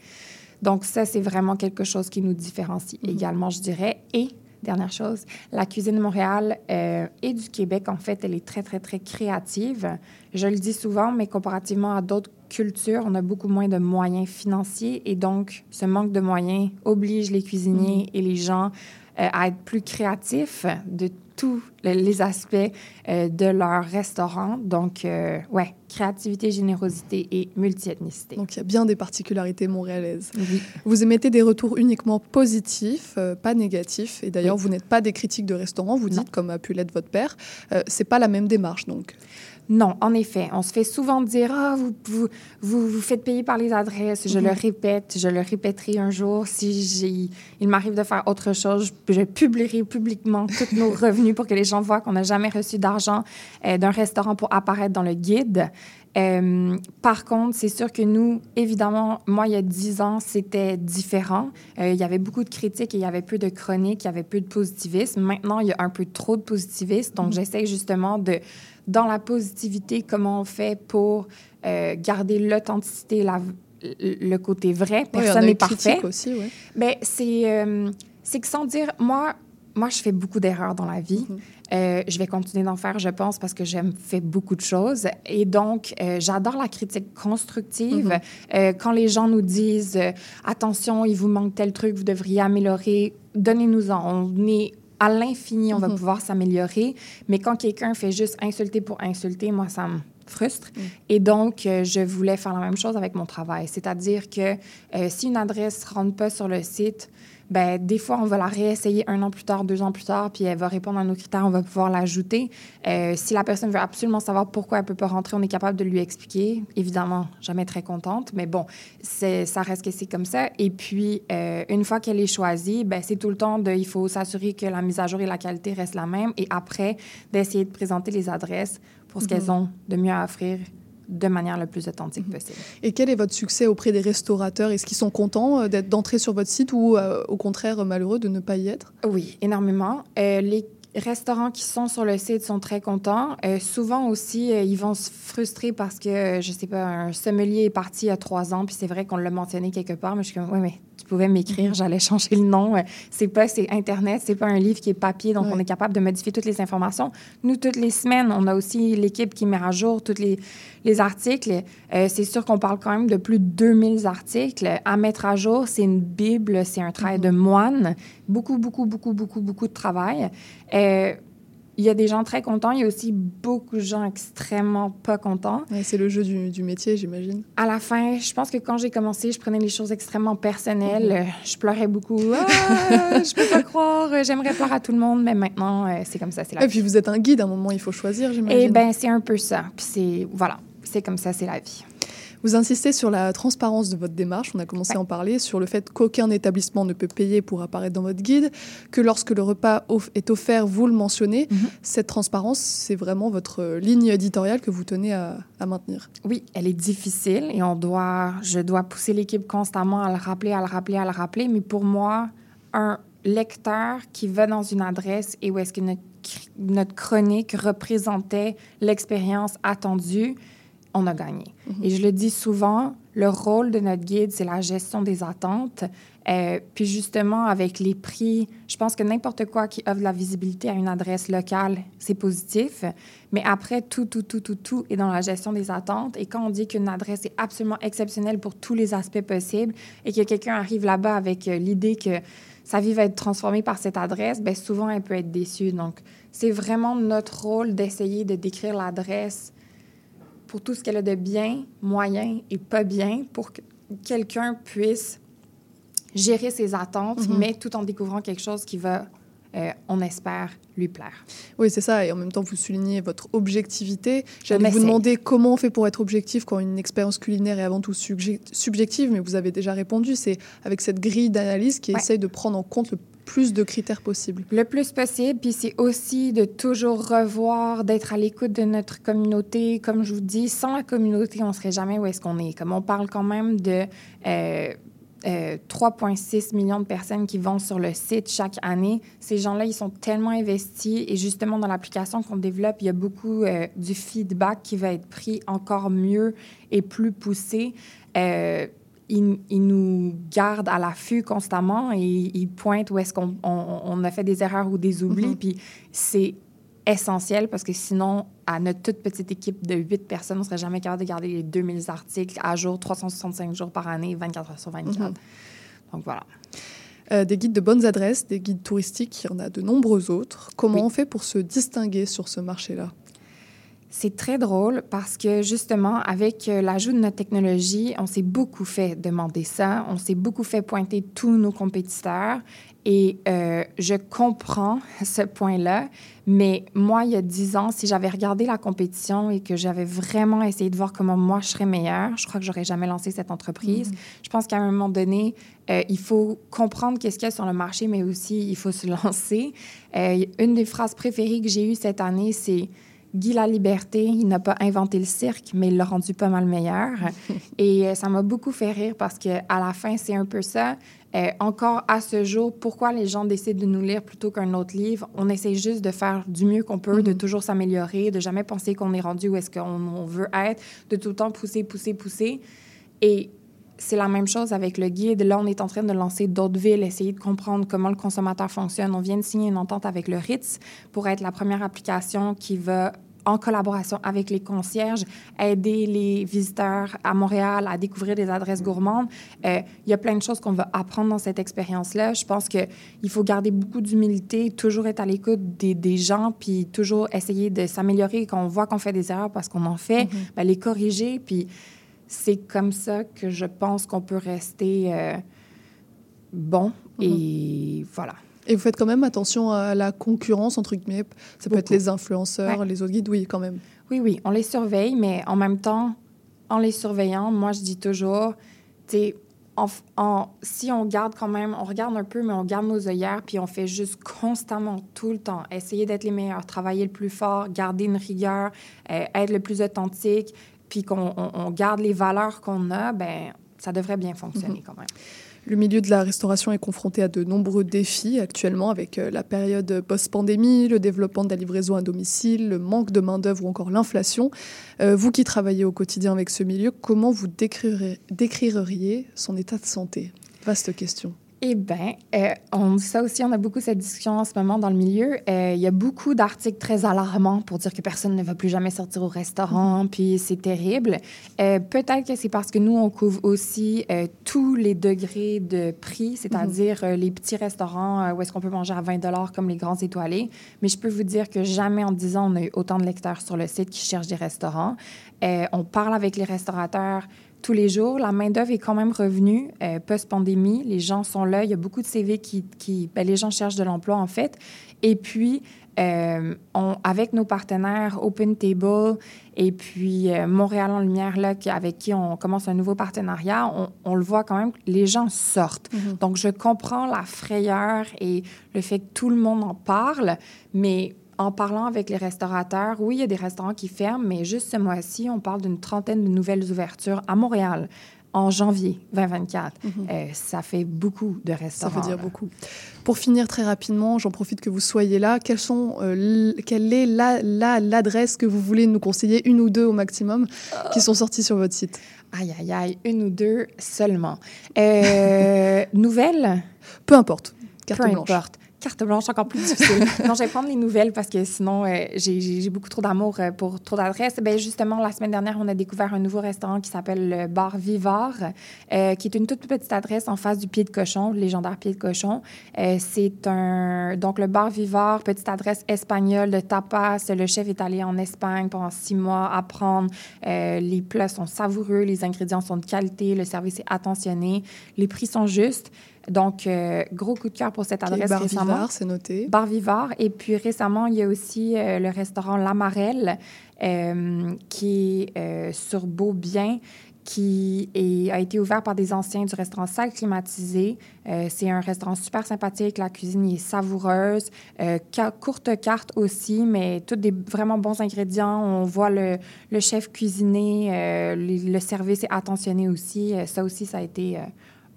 Speaker 12: Donc, ça, c'est vraiment quelque chose qui nous différencie également, je dirais. Et, dernière chose, la cuisine de Montréal euh, et du Québec, en fait, elle est très, très, très créative. Je le dis souvent, mais comparativement à d'autres cultures, on a beaucoup moins de moyens financiers et donc, ce manque de moyens oblige les cuisiniers et les gens euh, à être plus créatifs, de tous les aspects euh, de leur restaurant. Donc, euh, ouais, créativité, générosité et multiethnicité.
Speaker 6: Donc, il y a bien des particularités montréalaises.
Speaker 12: Oui.
Speaker 6: Vous émettez des retours uniquement positifs, euh, pas négatifs. Et d'ailleurs,
Speaker 12: Oui.
Speaker 6: vous n'êtes pas des critiques de restaurants, vous dites, comme a pu l'être votre père. C'est pas la même démarche, donc.
Speaker 12: Non, en effet. On se fait souvent dire Ah, vous, vous, vous, vous faites payer par les adresses. Je
Speaker 6: Mhm.
Speaker 12: le répète, je le répéterai un jour. Si il m'arrive de faire autre chose, je, je publierai publiquement tous nos revenus pour que les gens voient qu'on n'a jamais reçu d'argent euh, d'un restaurant pour apparaître dans le guide. Euh, par contre, c'est sûr que nous, évidemment, moi, il y a dix ans, c'était différent. Euh, il y avait beaucoup de critiques et il y avait peu de chroniques, il y avait peu de positivisme. Maintenant, il y a un peu trop de positivisme. Donc,
Speaker 6: Mhm.
Speaker 12: j'essaie justement de, dans la positivité, comment on fait pour euh, garder l'authenticité, la- le côté vrai.
Speaker 6: Oui,
Speaker 12: Personne n'est
Speaker 6: critique
Speaker 12: parfait.
Speaker 6: aussi, ouais.
Speaker 12: Ben, c'est, euh, c'est que sans dire, moi, moi, je fais beaucoup d'erreurs dans la vie. Euh, je vais continuer d'en faire, je pense, parce que j'aime faire beaucoup de choses. Et donc, euh, j'adore la critique constructive.
Speaker 6: Mhm.
Speaker 12: Euh, quand les gens nous disent attention, il vous manque tel truc, vous devriez améliorer, donnez-nous-en. On est à l'infini, on va
Speaker 6: Mhm.
Speaker 12: pouvoir s'améliorer. Mais quand quelqu'un fait juste insulter pour insulter, moi, ça me frustre. Et donc, euh, je voulais faire la même chose avec mon travail. C'est-à-dire que euh, si une adresse ne rentre pas sur le site, ben, des fois, on va la réessayer un an plus tard, deux ans plus tard, puis elle va répondre à nos critères, on va pouvoir l'ajouter. Euh, si la personne veut absolument savoir pourquoi elle ne peut pas rentrer, on est capable de lui expliquer. Évidemment, jamais très contente, mais bon, c'est, ça reste que c'est comme ça. Et puis, euh, une fois qu'elle est choisie, ben, c'est tout le temps de, il faut s'assurer que la mise à jour et la qualité restent la même. Et après, d'essayer de présenter les adresses pour ce
Speaker 6: Mhm.
Speaker 12: qu'elles ont de mieux à offrir de manière le plus authentique possible.
Speaker 6: Et quel est votre succès auprès des restaurateurs? Est-ce qu'ils sont contents euh, d'être d'entrer sur votre site ou euh, au contraire malheureux de ne pas y être?
Speaker 12: Oui, énormément. Euh, les restaurants qui sont sur le site sont très contents. Euh, souvent aussi, euh, ils vont se frustrer parce que, euh, je sais pas, un sommelier est parti il y a trois ans, puis c'est vrai qu'on l'a mentionné quelque part, mais je suis comme, oui, mais tu pouvais m'écrire, j'allais changer le nom. C'est pas, c'est Internet, c'est pas un livre qui est papier, donc on est capable de modifier toutes les informations. Nous, toutes les semaines, on a aussi l'équipe qui met à jour tous les, les articles. Euh, c'est sûr qu'on parle quand même de plus de 2000 articles. À mettre à jour, c'est une bible, c'est un travail de moine. Beaucoup, beaucoup, beaucoup, beaucoup, beaucoup de travail. Euh, il y a des gens très contents. Il y a aussi beaucoup de gens extrêmement pas contents.
Speaker 6: Ouais, C'est le jeu du, du métier, j'imagine.
Speaker 12: À la fin, je pense que quand j'ai commencé, je prenais les choses extrêmement personnelles. Euh, Je pleurais beaucoup. Ah, je peux pas croire. euh, J'aimerais pleurer à tout le monde, mais maintenant, euh, c'est comme ça, c'est la
Speaker 6: Et
Speaker 12: vie.
Speaker 6: puis vous êtes un guide, à un moment il faut choisir, j'imagine.
Speaker 12: Eh ben, c'est un peu ça. Puis c'est voilà, c'est comme ça, c'est la vie.
Speaker 6: Vous insistez sur la transparence de votre démarche, on a commencé à en parler, sur le fait qu'aucun établissement ne peut payer pour apparaître dans votre guide, que lorsque le repas est offert, vous le mentionnez.
Speaker 12: Mhm.
Speaker 6: Cette transparence, c'est vraiment votre euh, ligne éditoriale que vous tenez à, à maintenir.
Speaker 12: Oui, elle est difficile et on doit, je dois pousser l'équipe constamment à le rappeler, à le rappeler, à le rappeler. Mais pour moi, un lecteur qui va dans une adresse et où est-ce que notre chronique représentait l'expérience attendue, on a gagné. Et je le dis souvent, le rôle de notre guide, c'est la gestion des attentes. Euh, puis justement, avec les prix, je pense que n'importe quoi qui offre de la visibilité à une adresse locale, c'est positif. Mais après, tout, tout, tout, tout, tout est dans la gestion des attentes. Et quand on dit qu'une adresse est absolument exceptionnelle pour tous les aspects possibles et que quelqu'un arrive là-bas avec euh, l'idée que sa vie va être transformée par cette adresse, bien souvent, elle peut être déçue. Donc, c'est vraiment notre rôle d'essayer de décrire l'adresse pour tout ce qu'elle a de bien, moyen et pas bien, pour que quelqu'un puisse gérer ses attentes,
Speaker 6: Mhm.
Speaker 12: mais tout en découvrant quelque chose qui va, euh, on espère, lui plaire.
Speaker 6: Oui, c'est ça. Et en même temps, vous soulignez votre objectivité. J'allais vous demander comment on fait pour être objectif quand une expérience culinaire est avant tout subje- subjective, mais vous avez déjà répondu. C'est avec cette grille d'analyse qui
Speaker 12: Ouais.
Speaker 6: essaye de prendre en compte le plus de critères possible.
Speaker 12: Le plus possible, puis c'est aussi de toujours revoir, d'être à l'écoute de notre communauté. Comme je vous dis, sans la communauté, on ne serait jamais où est-ce qu'on est. Comme on parle quand même de euh, euh, 3,6 millions de personnes qui vont sur le site chaque année. Ces gens-là, ils sont tellement investis et justement dans l'application qu'on développe, il y a beaucoup euh, du feedback qui va être pris encore mieux et plus poussé. Ils, ils nous gardent à l'affût constamment et ils pointent où est-ce qu'on on, on a fait des erreurs ou des oublis.
Speaker 6: Mhm.
Speaker 12: Puis c'est essentiel parce que sinon, à notre toute petite équipe de 8 personnes, on ne serait jamais capable de garder les 2000 articles à jour, 365 jours par année, 24 heures sur 24.
Speaker 6: Mhm.
Speaker 12: Donc voilà.
Speaker 6: Euh, des guides de bonnes adresses, des guides touristiques, il y en a de nombreux autres. Comment on fait pour se distinguer sur ce marché-là?
Speaker 12: C'est très drôle parce que justement, avec euh, l'ajout de notre technologie, on s'est beaucoup fait demander ça, on s'est beaucoup fait pointer tous nos compétiteurs et euh, je comprends ce point-là, mais moi, il y a dix ans, si j'avais regardé la compétition et que j'avais vraiment essayé de voir comment moi je serais meilleure, je crois que j'aurais jamais lancé cette entreprise. Mm-hmm. Je pense qu'à un moment donné, euh, il faut comprendre qu'est-ce qu'il y a sur le marché, mais aussi il faut se lancer. une des phrases préférées que j'ai eues cette année, c'est Guy la Liberté, il n'a pas inventé le cirque, mais il l'a rendu pas mal meilleur. Et euh, ça m'a beaucoup fait rire parce que à la fin, c'est un peu ça. Euh, encore à ce jour, pourquoi les gens décident de nous lire plutôt qu'un autre livre? On essaie juste de faire du mieux qu'on peut, de mm-hmm. toujours s'améliorer, de jamais penser qu'on est rendu où est-ce qu'on veut être, de tout le temps pousser, pousser, pousser. Et c'est la même chose avec le guide. Là, on est en train de lancer d'autres villes, essayer de comprendre comment le consommateur fonctionne. On vient de signer une entente avec le Ritz pour être la première application qui va en collaboration avec les concierges, aider les visiteurs à Montréal à découvrir des adresses gourmandes. Euh, il y a plein de choses qu'on va apprendre dans cette expérience-là. Je pense qu'il faut garder beaucoup d'humilité, toujours être à l'écoute des, des, gens, puis toujours essayer de s'améliorer quand on voit qu'on fait des erreurs parce qu'on en fait, mm-hmm. ben, les corriger. Puis c'est comme ça que je pense qu'on peut rester euh, bon. Mm-hmm. Et voilà.
Speaker 6: Et vous faites quand même attention à la concurrence, entre guillemets. Ça peut être les influenceurs, les autres guides, oui, quand même.
Speaker 12: Oui, oui, on les surveille, mais en même temps, en les surveillant, moi, je dis toujours, tu sais, en, si on garde quand même, on regarde un peu, mais on garde nos œillères, puis on fait juste constamment, tout le temps, essayer d'être les meilleurs, travailler le plus fort, garder une rigueur, euh, être le plus authentique, puis qu'on garde les valeurs qu'on a, ben ça devrait bien fonctionner mm-hmm. quand même.
Speaker 6: Le milieu de la restauration est confronté à de nombreux défis actuellement avec euh, la période post-pandémie, le développement de la livraison à domicile, le manque de main-d'œuvre ou encore l'inflation. Euh, vous qui travaillez au quotidien avec ce milieu, comment vous décririez son état de santé? Vaste question.
Speaker 12: Eh bien, euh, on, ça aussi, on a beaucoup cette discussion en ce moment dans le milieu. Euh, il y a beaucoup d'articles très alarmants pour dire que personne ne va plus jamais sortir au restaurant, mm-hmm. puis c'est terrible. Euh, peut-être que c'est parce que nous, on couvre aussi tous les degrés de prix, c'est-à-dire mm-hmm. les petits restaurants où est-ce qu'on peut manger à 20 comme les grands étoilés. Mais je peux vous dire que jamais en 10 ans, on a eu autant de lecteurs sur le site qui cherchent des restaurants. on parle avec les restaurateurs tous les jours. La main-d'œuvre est quand même revenue euh, post-pandémie. Les gens sont là. Il y a beaucoup de CV qui. qui ben, les gens cherchent de l'emploi, en fait. Et puis, euh, on, avec nos partenaires Open Table et puis euh, Montréal en Lumière, là, avec qui on commence un nouveau partenariat, on, on le voit quand même, les gens sortent. Mm-hmm. Donc, je comprends la frayeur et le fait que tout le monde en parle, mais en parlant avec les restaurateurs, oui, il y a des restaurants qui ferment, mais juste ce mois-ci, on parle d'une trentaine de nouvelles ouvertures à Montréal en janvier 2024. Mhm. Euh, ça fait beaucoup de restaurants.
Speaker 6: Ça veut dire beaucoup. Pour finir très rapidement, j'en profite que vous soyez là. Quelles sont, euh, quelle est l'adresse la, que vous voulez nous conseiller, une ou deux au maximum, qui sont sorties sur votre site?
Speaker 12: Aïe, aïe, aïe, une ou deux seulement. Euh, nouvelles?
Speaker 6: Peu importe. Carte
Speaker 12: Peu
Speaker 6: blanche.
Speaker 12: importe carte blanche encore plus difficile. non, je vais prendre les nouvelles parce que sinon, euh, j'ai beaucoup trop d'amour euh, pour trop d'adresses. Ben, justement, la semaine dernière, on a découvert un nouveau restaurant qui s'appelle le Bar Vivard, euh, qui est une toute petite adresse en face du Pied de Cochon, le légendaire Pied de Cochon. C'est un... Donc, le Bar Vivard, petite adresse espagnole de tapas. Le chef est allé en Espagne pendant six mois apprendre. les plats sont savoureux, les ingrédients sont de qualité, le service est attentionné, les prix sont justes. Donc, euh, gros coup de cœur pour cette adresse
Speaker 6: Bar
Speaker 12: récemment.
Speaker 6: Vivard, c'est noté.
Speaker 12: Bar Vivard. Et puis récemment, il y a aussi euh, le restaurant L'Amarelle euh, qui est sur Beaubien qui est, a été ouvert par des anciens du restaurant Salle Climatisé. c'est un restaurant super sympathique, la cuisine est savoureuse, courte carte aussi, mais tous des vraiment bons ingrédients. On voit le, le chef cuisiner, le, le, service est attentionné aussi. ça aussi, ça a été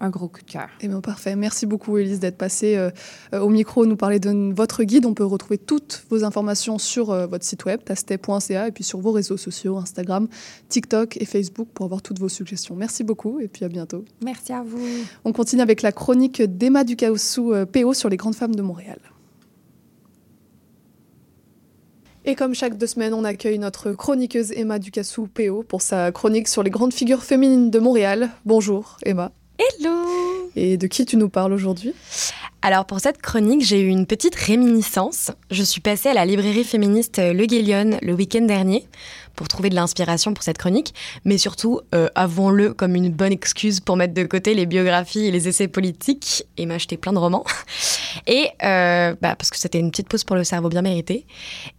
Speaker 12: un gros coup de cœur.
Speaker 6: Eh bien, parfait. Merci beaucoup, Elise, d'être passée euh, euh, au micro, nous parler de votre guide. On peut retrouver toutes vos informations sur euh, votre site web, tastet.ca, et puis sur vos réseaux sociaux, Instagram, TikTok et Facebook, pour avoir toutes vos suggestions. Merci beaucoup, et puis à bientôt.
Speaker 12: Merci à vous.
Speaker 6: On continue avec la chronique d'Emma Ducassou PO sur les grandes femmes de Montréal. Et comme chaque deux semaines, on accueille notre chroniqueuse Emma Ducassou PO pour sa chronique sur les grandes figures féminines de Montréal. Bonjour, Emma.
Speaker 13: Hello
Speaker 6: Et de qui tu nous parles aujourd'hui?
Speaker 13: Alors pour cette chronique, j'ai eu une petite réminiscence. Je suis passée à la librairie féministe Le Guélion le week-end dernier pour trouver de l'inspiration pour cette chronique, mais surtout, euh, avouons-le comme une bonne excuse pour mettre de côté les biographies et les essais politiques et m'acheter plein de romans. Et euh, bah, parce que c'était une petite pause pour le cerveau bien méritée.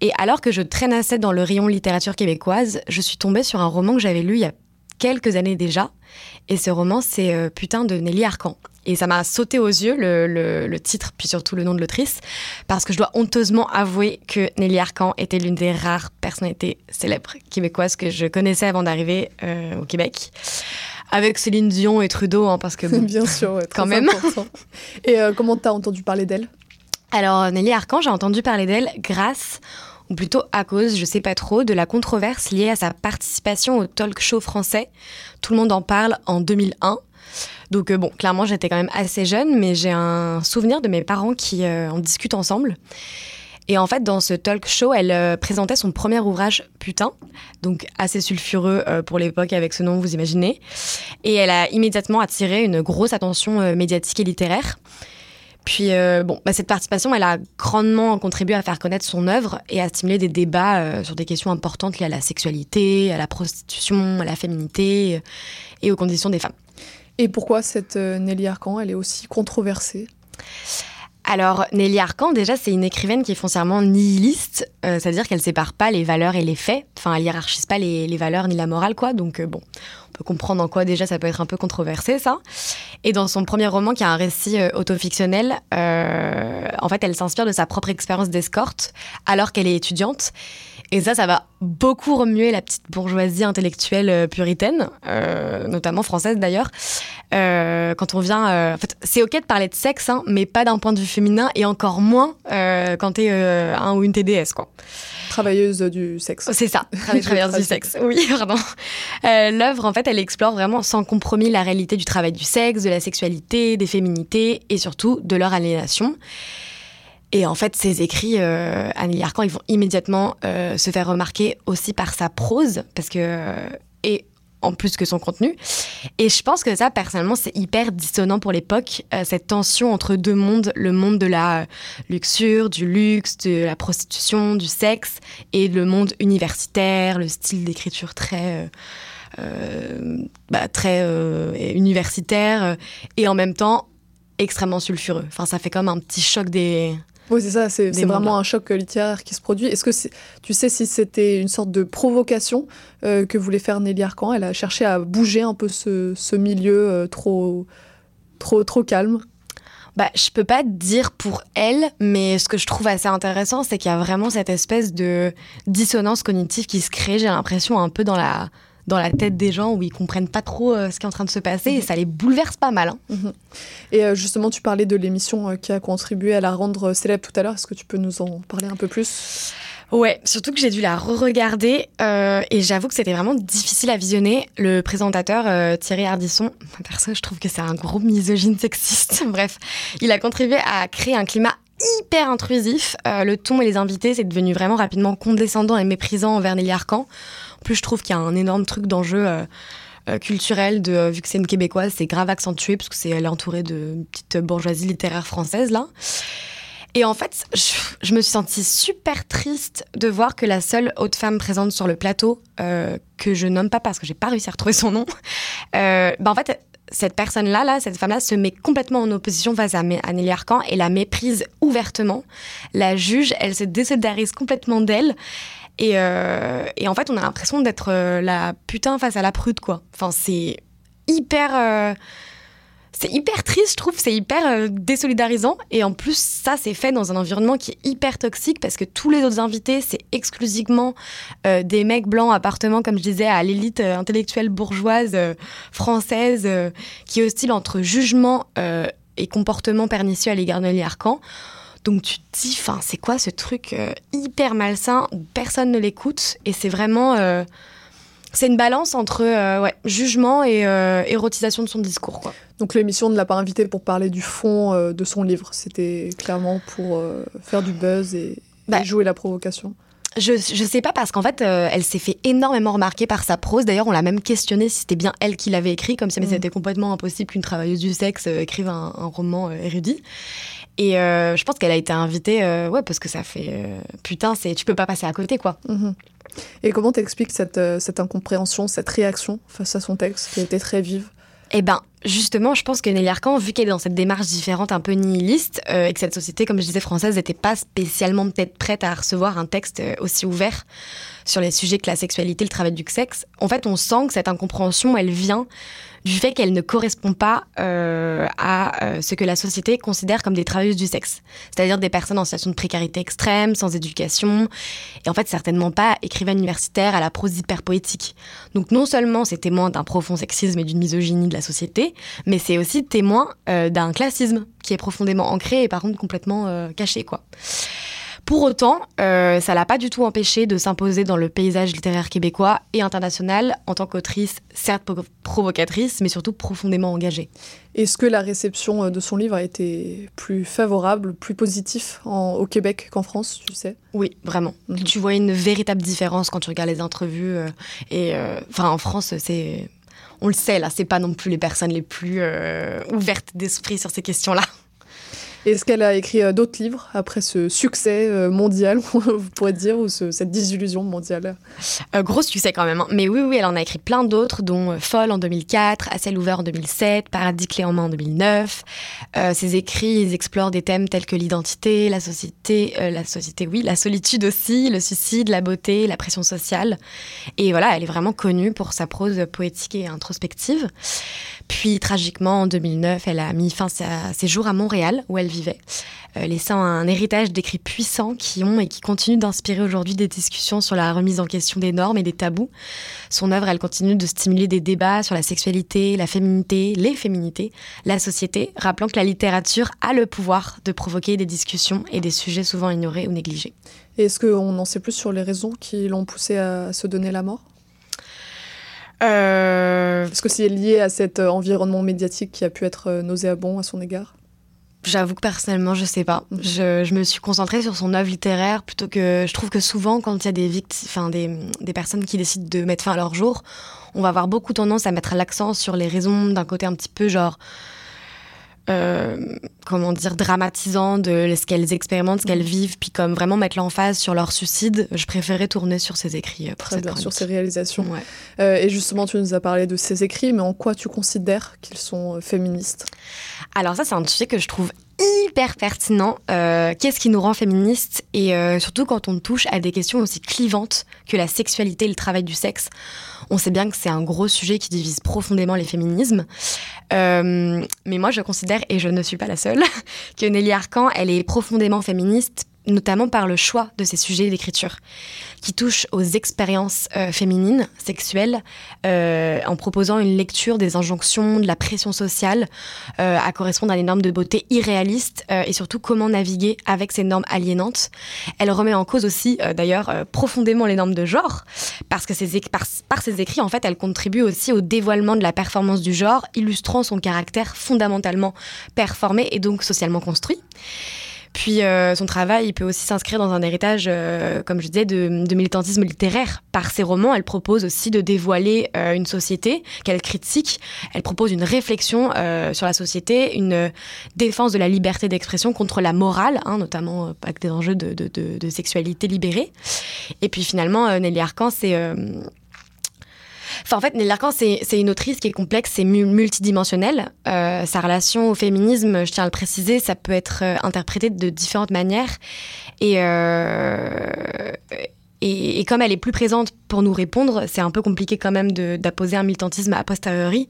Speaker 13: Et alors que je traînassais dans le rayon littérature québécoise, je suis tombée sur un roman que j'avais lu il y a quelques années déjà. Et ce roman, c'est euh, Putain de Nelly Arcan. Et ça m'a sauté aux yeux, le, titre, puis surtout le nom de l'autrice, parce que je dois honteusement avouer que Nelly Arcan était l'une des rares personnalités célèbres québécoises que je connaissais avant d'arriver euh, au Québec. Avec Céline Dion et Trudeau, hein, parce que...
Speaker 6: Bien sûr, quand même. Et euh, comment t'as entendu parler d'elle?
Speaker 13: Alors, Nelly Arcan, j'ai entendu parler d'elle grâce ou plutôt à cause, je sais pas trop, de la controverse liée à sa participation au talk show français. Tout le monde en parle en 2001. Donc euh, bon, clairement, j'étais quand même assez jeune, mais j'ai un souvenir de mes parents qui euh, en discutent ensemble. Et en fait, dans ce talk show, elle euh, présentait son premier ouvrage Putain, donc assez sulfureux pour l'époque avec ce nom, vous imaginez. Et elle a immédiatement attiré une grosse attention médiatique et littéraire. Puis, euh, bon, bah, cette participation, elle a grandement contribué à faire connaître son œuvre et à stimuler des débats euh, sur des questions importantes liées à la sexualité, à la prostitution, à la féminité euh, et aux conditions des femmes.
Speaker 6: Et pourquoi cette Nelly Arcan, elle est aussi controversée?
Speaker 13: Alors, Nelly Arcan, déjà, c'est une écrivaine qui est foncièrement nihiliste, c'est-à-dire qu'elle sépare pas les valeurs et les faits. Enfin, elle hiérarchise pas les, les valeurs ni la morale, quoi. Donc, bon, comprendre en quoi déjà ça peut être un peu controversé, ça. Et dans son premier roman, qui a un récit euh, autofictionnel, euh, en fait, elle s'inspire de sa propre expérience d'escorte alors qu'elle est étudiante. Et ça, ça va beaucoup remuer la petite bourgeoisie intellectuelle euh, puritaine, notamment française d'ailleurs. quand on vient, en fait, c'est ok de parler de sexe, hein, mais pas d'un point de vue féminin et encore moins quand t'es un ou une TDS, quoi.
Speaker 6: Travailleuse du sexe.
Speaker 13: C'est ça, travailleuse du sexe. Oui, pardon. Euh, L'œuvre, en fait, elle explore vraiment sans compromis la réalité du travail du sexe, de la sexualité, des féminités et surtout de leur aliénation. Et en fait, ses écrits, euh, Annie Arcan, ils vont immédiatement euh, se faire remarquer aussi par sa prose, parce que euh, et en plus que son contenu. Et je pense que ça, personnellement, c'est hyper dissonant pour l'époque, euh, cette tension entre deux mondes, le monde de la luxure, du luxe, de la prostitution, du sexe, et le monde universitaire, le style d'écriture très... Euh, euh, bah, très universitaire et en même temps extrêmement sulfureux. Enfin, ça fait comme un petit choc des,
Speaker 6: oui, c'est ça, c'est vraiment un choc littéraire qui se produit. Est-ce que tu sais si c'était une sorte de provocation euh, que voulait faire Nelly Arcan? Elle a cherché à bouger un peu ce, milieu euh, trop, trop, trop calme.
Speaker 13: Bah, je peux pas dire pour elle, mais ce que je trouve assez intéressant, c'est qu'il y a vraiment cette espèce de dissonance cognitive qui se crée, j'ai l'impression, un peu dans la, dans la tête des gens où ils comprennent pas trop euh, ce qui est en train de se passer et mhm. ça les bouleverse pas mal. Hein.
Speaker 6: Mhm. Et euh, justement, tu parlais de l'émission euh, qui a contribué à la rendre célèbre tout à l'heure. Est-ce que tu peux nous en parler un peu plus?
Speaker 13: Ouais, surtout que j'ai dû la re-regarder et j'avoue que c'était vraiment difficile à visionner. Le présentateur Thierry Ardisson, perso, je trouve que c'est un gros misogyne sexiste. Bref, il a contribué à créer un climat hyper intrusif. le ton et les invités, c'est devenu vraiment rapidement condescendant et méprisant envers Nelly Arcan plus je trouve qu'il y a un énorme truc d'enjeu euh, euh, culturel de euh, vu que c'est une québécoise c'est grave accentué parce que c'est elle entourée de petite bourgeoisie littéraire française là et en fait je, me suis sentie super triste de voir que la seule haute femme présente sur le plateau que je nomme pas parce que j'ai pas réussi à retrouver son nom bah en fait cette personne-là, là, cette femme-là, se met complètement en opposition face à Nelly Arcan et la méprise ouvertement. La juge, elle se désolidarise complètement d'elle. Euh, et, en fait, on a l'impression d'être euh, la putain face à la prude, quoi. Enfin, c'est hyper. Euh, c'est hyper triste, je trouve, c'est hyper désolidarisant. Et en plus, ça, c'est fait dans un environnement qui est hyper toxique parce que tous les autres invités, c'est exclusivement des mecs blancs appartenant, comme je disais, à l'élite intellectuelle bourgeoise française qui oscille entre jugement et comportement pernicieux à l'égard de Arcan. Donc tu te dis, enfin, c'est quoi ce truc euh, hyper malsain Personne ne l'écoute et c'est vraiment, euh, c'est une balance entre euh, ouais, jugement et érotisation de son discours, quoi.
Speaker 6: Donc l'émission ne l'a pas invité pour parler du fond de son livre. C'était clairement pour faire du buzz et, bah, jouer la provocation.
Speaker 13: je, je sais pas parce qu'en fait, euh, elle s'est fait énormément remarquer par sa prose. D'ailleurs, on l'a même questionné si c'était bien elle qui l'avait écrit, comme si
Speaker 6: Mhm.
Speaker 13: c'était complètement impossible qu'une travailleuse du sexe euh, écrive un, un roman euh, érudit. Et euh, je pense qu'elle a été invitée, euh, ouais, parce que ça fait euh, putain, c'est tu peux pas passer à côté, quoi.
Speaker 6: Mhm. Et comment t'expliques cette, cette incompréhension, cette réaction face à son texte qui a été très vive?
Speaker 13: Eh ben, justement, je pense que Nelly Arcan, vu qu'elle est dans cette démarche différente, un peu nihiliste, euh, et que cette société, comme je disais, française, n'était pas spécialement peut-être prête à recevoir un texte aussi ouvert sur les sujets que la sexualité, le travail du sexe, en fait, on sent que cette incompréhension, elle vient du fait qu'elle ne correspond pas euh, à euh, ce que la société considère comme des travailleuses du sexe. C'est-à-dire des personnes en situation de précarité extrême, sans éducation, et en fait certainement pas écrivaine universitaire à la prose hyper poétique. Donc non seulement c'est témoin d'un profond sexisme et d'une misogynie de la société, mais c'est aussi témoin euh, d'un classisme qui est profondément ancré et par contre complètement caché, quoi. Pour autant, euh, ça l'a pas du tout empêché de s'imposer dans le paysage littéraire québécois et international en tant qu'autrice, certes provocatrice, mais surtout profondément engagée.
Speaker 6: Est-ce que la réception euh, de son livre a été plus favorable, plus positif en- au Québec qu'en France, tu sais?
Speaker 13: Oui, vraiment. Tu vois une véritable différence quand tu regardes les entrevues. euh, et euh, enfin, en France, c'est. On le sait, là, c'est pas non plus les personnes les plus ouvertes d'esprit sur ces questions-là.
Speaker 6: Est-ce qu'elle a écrit euh, d'autres livres après ce succès euh, mondial, vous pourrez dire, ou ce- cette disillusion mondiale?
Speaker 13: Euh, gros succès quand même. hein. Mais oui, oui, elle en a écrit plein d'autres, dont Folle en 2004, À ciel ouvert en 2007, Paradis clé en main en 2009. Euh, ses écrits, explorent des thèmes tels que l'identité, la société, la société, oui, la solitude aussi, le suicide, la beauté, la pression sociale. Et voilà, elle est vraiment connue pour sa prose poétique et introspective. Puis, tragiquement, en 2009, elle a mis fin à ses jours à Montréal, où elle vivait, euh, laissant un héritage d'écrits puissants qui ont et qui continuent d'inspirer aujourd'hui des discussions sur la remise en question des normes et des tabous. Son œuvre, elle continue de stimuler des débats sur la sexualité, la féminité, les féminités, la société, rappelant que la littérature a le pouvoir de provoquer des discussions et des sujets souvent ignorés ou négligés.
Speaker 6: Et est-ce qu'on en sait plus sur les raisons qui l'ont poussée à se donner la mort?
Speaker 13: Euh,
Speaker 6: Est-ce que c'est lié à cet environnement médiatique qui a pu être euh, nauséabond à son égard?
Speaker 13: J'avoue que personnellement, je sais pas. Je, me suis concentrée sur son œuvre littéraire plutôt que. Je trouve que souvent, quand il y a des, victimes, enfin, des, des personnes qui décident de mettre fin à leur jour, on va avoir beaucoup tendance à mettre l'accent sur les raisons d'un côté un petit peu genre. Euh, comment dire, dramatisant de ce qu'elles expérimentent, ce qu'elles vivent, puis comme vraiment mettre l'emphase sur leur suicide, je préférais tourner sur ses écrits. euh, Pour
Speaker 6: Très
Speaker 13: cette
Speaker 6: bien,
Speaker 13: chronique.
Speaker 6: sur ses réalisations.
Speaker 13: Ouais.
Speaker 6: Euh, et justement, tu nous as parlé de ses écrits, mais en quoi tu considères qu'ils sont féministes?
Speaker 13: Alors ça, c'est un sujet que je trouve hyper pertinent. Euh, Qu'est-ce qui nous rend féministes Et surtout quand on touche à des questions aussi clivantes que la sexualité et le travail du sexe. On sait bien que c'est un gros sujet qui divise profondément les féminismes. Euh, mais moi, je considère, et je ne suis pas la seule, que Nelly Arcan, elle est profondément féministe notamment par le choix de ses sujets d'écriture, qui touchent aux expériences euh, féminines, sexuelles, euh, en proposant une lecture des injonctions, de la pression sociale, euh, à correspondre à des normes de beauté irréalistes, et surtout comment naviguer avec ces normes aliénantes. Elle remet en cause aussi, d'ailleurs, profondément les normes de genre, parce que par, par ses écrits, en fait, elle contribue aussi au dévoilement de la performance du genre, illustrant son caractère fondamentalement performé et donc socialement construit. Puis euh, son travail, il peut aussi s'inscrire dans un héritage, euh, comme je disais, de, militantisme littéraire. Par ses romans, elle propose aussi de dévoiler euh, une société qu'elle critique. Elle propose une réflexion sur la société, une défense de la liberté d'expression contre la morale, hein, notamment avec des enjeux de, de- sexualité libérée. Et puis finalement, Nelly Arcan, c'est... en fait, Nelly c'est c'est une autrice qui est complexe mu- multidimensionnelle. Euh, sa relation au féminisme, je tiens à le préciser, ça peut être euh, interprété de différentes manières. Et, euh, et, et comme elle est plus présente pour nous répondre, c'est un peu compliqué quand même d'apposer un militantisme a posteriori.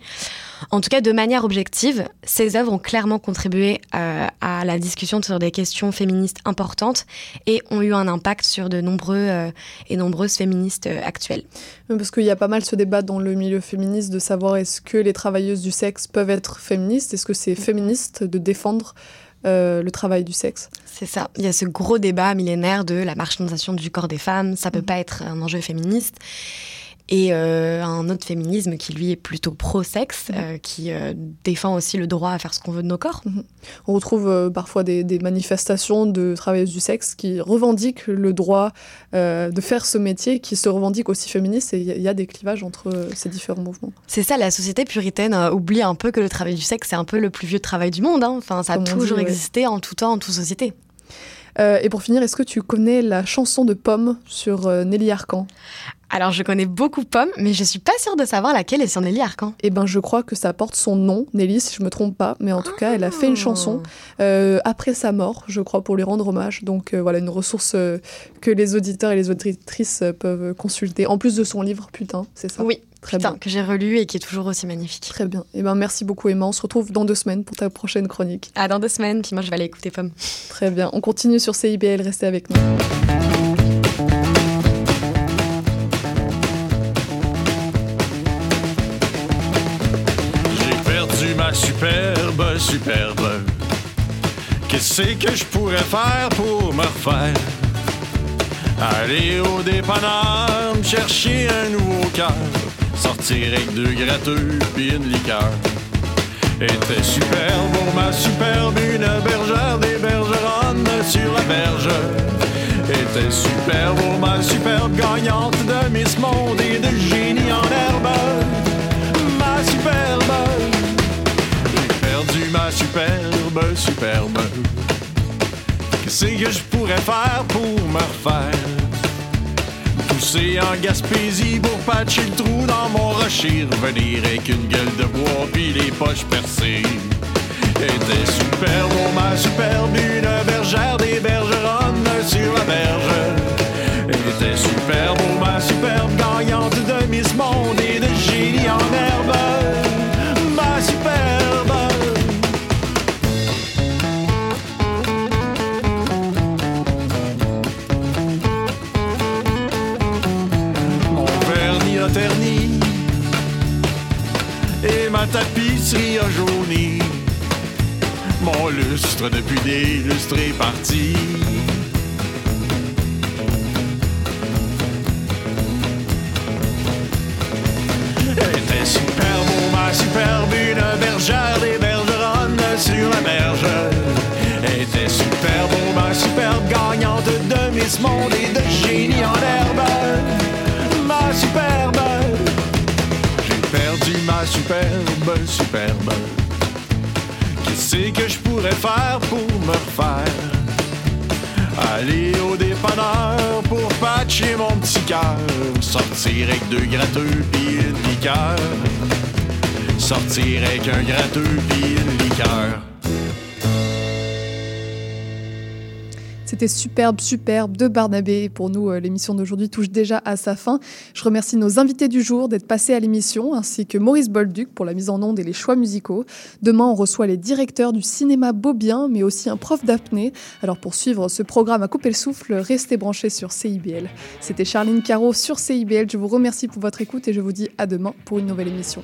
Speaker 13: En tout cas, de manière objective, ces œuvres ont clairement contribué euh, à la discussion sur des questions féministes importantes et ont eu un impact sur de nombreux euh, et nombreuses féministes euh, actuelles.
Speaker 6: Parce qu'il y a pas mal ce débat dans le milieu féministe de savoir est-ce que les travailleuses du sexe peuvent être féministes? Est-ce que c'est féministe de défendre euh, le travail du sexe
Speaker 13: C'est ça. Il y a ce gros débat millénaire de la marchandisation du corps des femmes. Ça peut pas être un enjeu féministe. Et euh, un autre féminisme qui lui est plutôt pro-sexe, euh, qui euh, défend aussi le droit à faire ce qu'on veut de nos corps.
Speaker 6: Mhm. On retrouve parfois des, des manifestations de travailleuses du sexe qui revendiquent le droit de faire ce métier, qui se revendiquent aussi féministes, et il y a- il y, a des clivages entre ces différents mouvements.
Speaker 13: C'est ça, la société puritaine oublie un peu que le travail du sexe, c'est un peu le plus vieux travail du monde. hein. Enfin, ça a
Speaker 6: Comme
Speaker 13: toujours
Speaker 6: dit, ouais.
Speaker 13: existé en tout temps, en toute société.
Speaker 6: Euh, et pour finir, est-ce que tu connais la chanson de Pomme sur euh, Nelly Arcan?
Speaker 13: Alors, je connais beaucoup Pomme, mais je suis pas sûre de savoir laquelle est sur Nelly Arcan.
Speaker 6: Eh ben, je crois que ça porte son nom, Nelly, si je me trompe pas. Mais en tout cas, elle a fait une chanson euh, après sa mort, je crois, pour lui rendre hommage. Donc euh, voilà, une ressource euh, que les auditeurs et les auditrices peuvent consulter. En plus de son livre, putain, c'est ça?
Speaker 13: Oui,
Speaker 6: Très
Speaker 13: putain,
Speaker 6: bien.
Speaker 13: que j'ai relu et qui est toujours aussi magnifique.
Speaker 6: Très bien. Eh ben, merci beaucoup, Emma. On se retrouve dans deux semaines pour ta prochaine chronique.
Speaker 13: À dans deux semaines, puis moi je vais aller écouter Pomme.
Speaker 6: Très bien. On continue sur CIBL. Restez avec nous.
Speaker 3: Superbe, superbe. Qu'est-ce que je pourrais faire pour me refaire? Aller au dépanneur, me chercher un nouveau cœur. Sortir avec deux gratteux puis une liqueur. Était superbe pour ma superbe, une bergère des bergeronnes sur la berge. Était superbe pour ma superbe gagnante de Miss Monde et de génie en herbe. Ma superbe, superbe, superbe. Qu'est-ce que je pourrais faire pour me refaire? Pousser en Gaspésie pour patcher le trou dans mon rocher. Revenir avec une gueule de bois puis les poches percées. Était superbe, oh ma superbe, une bergère des bergeronnes sur la berge. Était superbe, oh ma superbe, gagnante de Miss Monde et de génie en herbe. Ma tapisserie a jauni. Mon lustre depuis des lustres est parti. Était superbe, oh ma superbe, une bergère des bergeronnes sur la berge. Était superbe, oh ma superbe, gagnante de Miss Monde superbe. Qu'est-ce que je pourrais faire pour me refaire? Aller au dépanneur pour patcher mon petit cœur. Sortir avec deux gratteux puis une liqueur. Sortir avec un gratteux puis une liqueur.
Speaker 6: C'était superbe, superbe de Barnabé. Pour nous, euh, l'émission d'aujourd'hui touche déjà à sa fin. Je remercie nos invités du jour d'être passés à l'émission, ainsi que Maurice Bolduc pour la mise en onde et les choix musicaux. Demain, on reçoit les directeurs du cinéma Beaubien, mais aussi un prof d'apnée. Alors pour suivre ce programme à couper le souffle, restez branchés sur CIBL. C'était Charline Caro sur CIBL. Je vous remercie pour votre écoute et je vous dis à demain pour une nouvelle émission.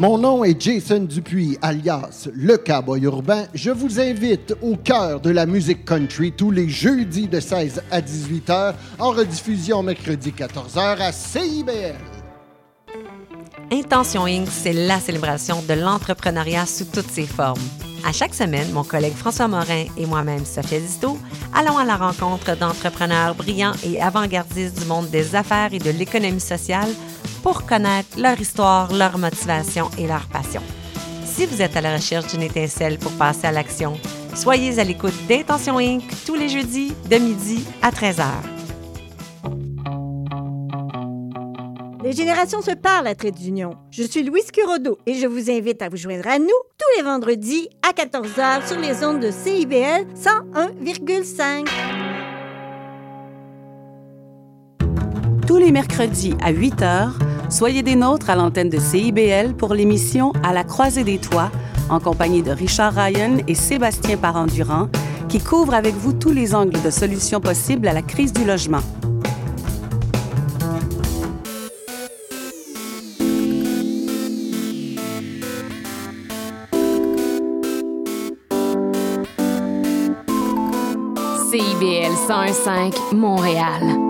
Speaker 14: Mon nom est Jason Dupuis, alias Le Cowboy Urbain. Je vous invite au cœur de la musique country tous les jeudis de 16 à 18 heures, en rediffusion mercredi 14 heures à CIBL.
Speaker 15: Intention Inc., c'est la célébration de l'entrepreneuriat sous toutes ses formes. À chaque semaine, mon collègue François Morin et moi-même, Sophia Disto, allons à la rencontre d'entrepreneurs brillants et avant-gardistes du monde des affaires et de l'économie sociale pour connaître leur histoire, leur motivation et leur passion. Si vous êtes à la recherche d'une étincelle pour passer à l'action, Soyez à l'écoute d'Intention Inc. tous les jeudis de midi à 13h.
Speaker 16: Les générations se parlent à Trait d'Union. Je suis Louise Curodo et je vous invite à vous joindre à nous tous les vendredis à 14h sur les ondes de CIBL 101,5.
Speaker 17: Tous les mercredis à 8 h, soyez des nôtres à l'antenne de CIBL pour l'émission À la croisée des toits, en compagnie de Richard Ryan et Sébastien Parent-Durand, qui couvrent avec vous tous les angles de solutions possibles à la crise du logement.
Speaker 18: CIBL 101.5 Montréal.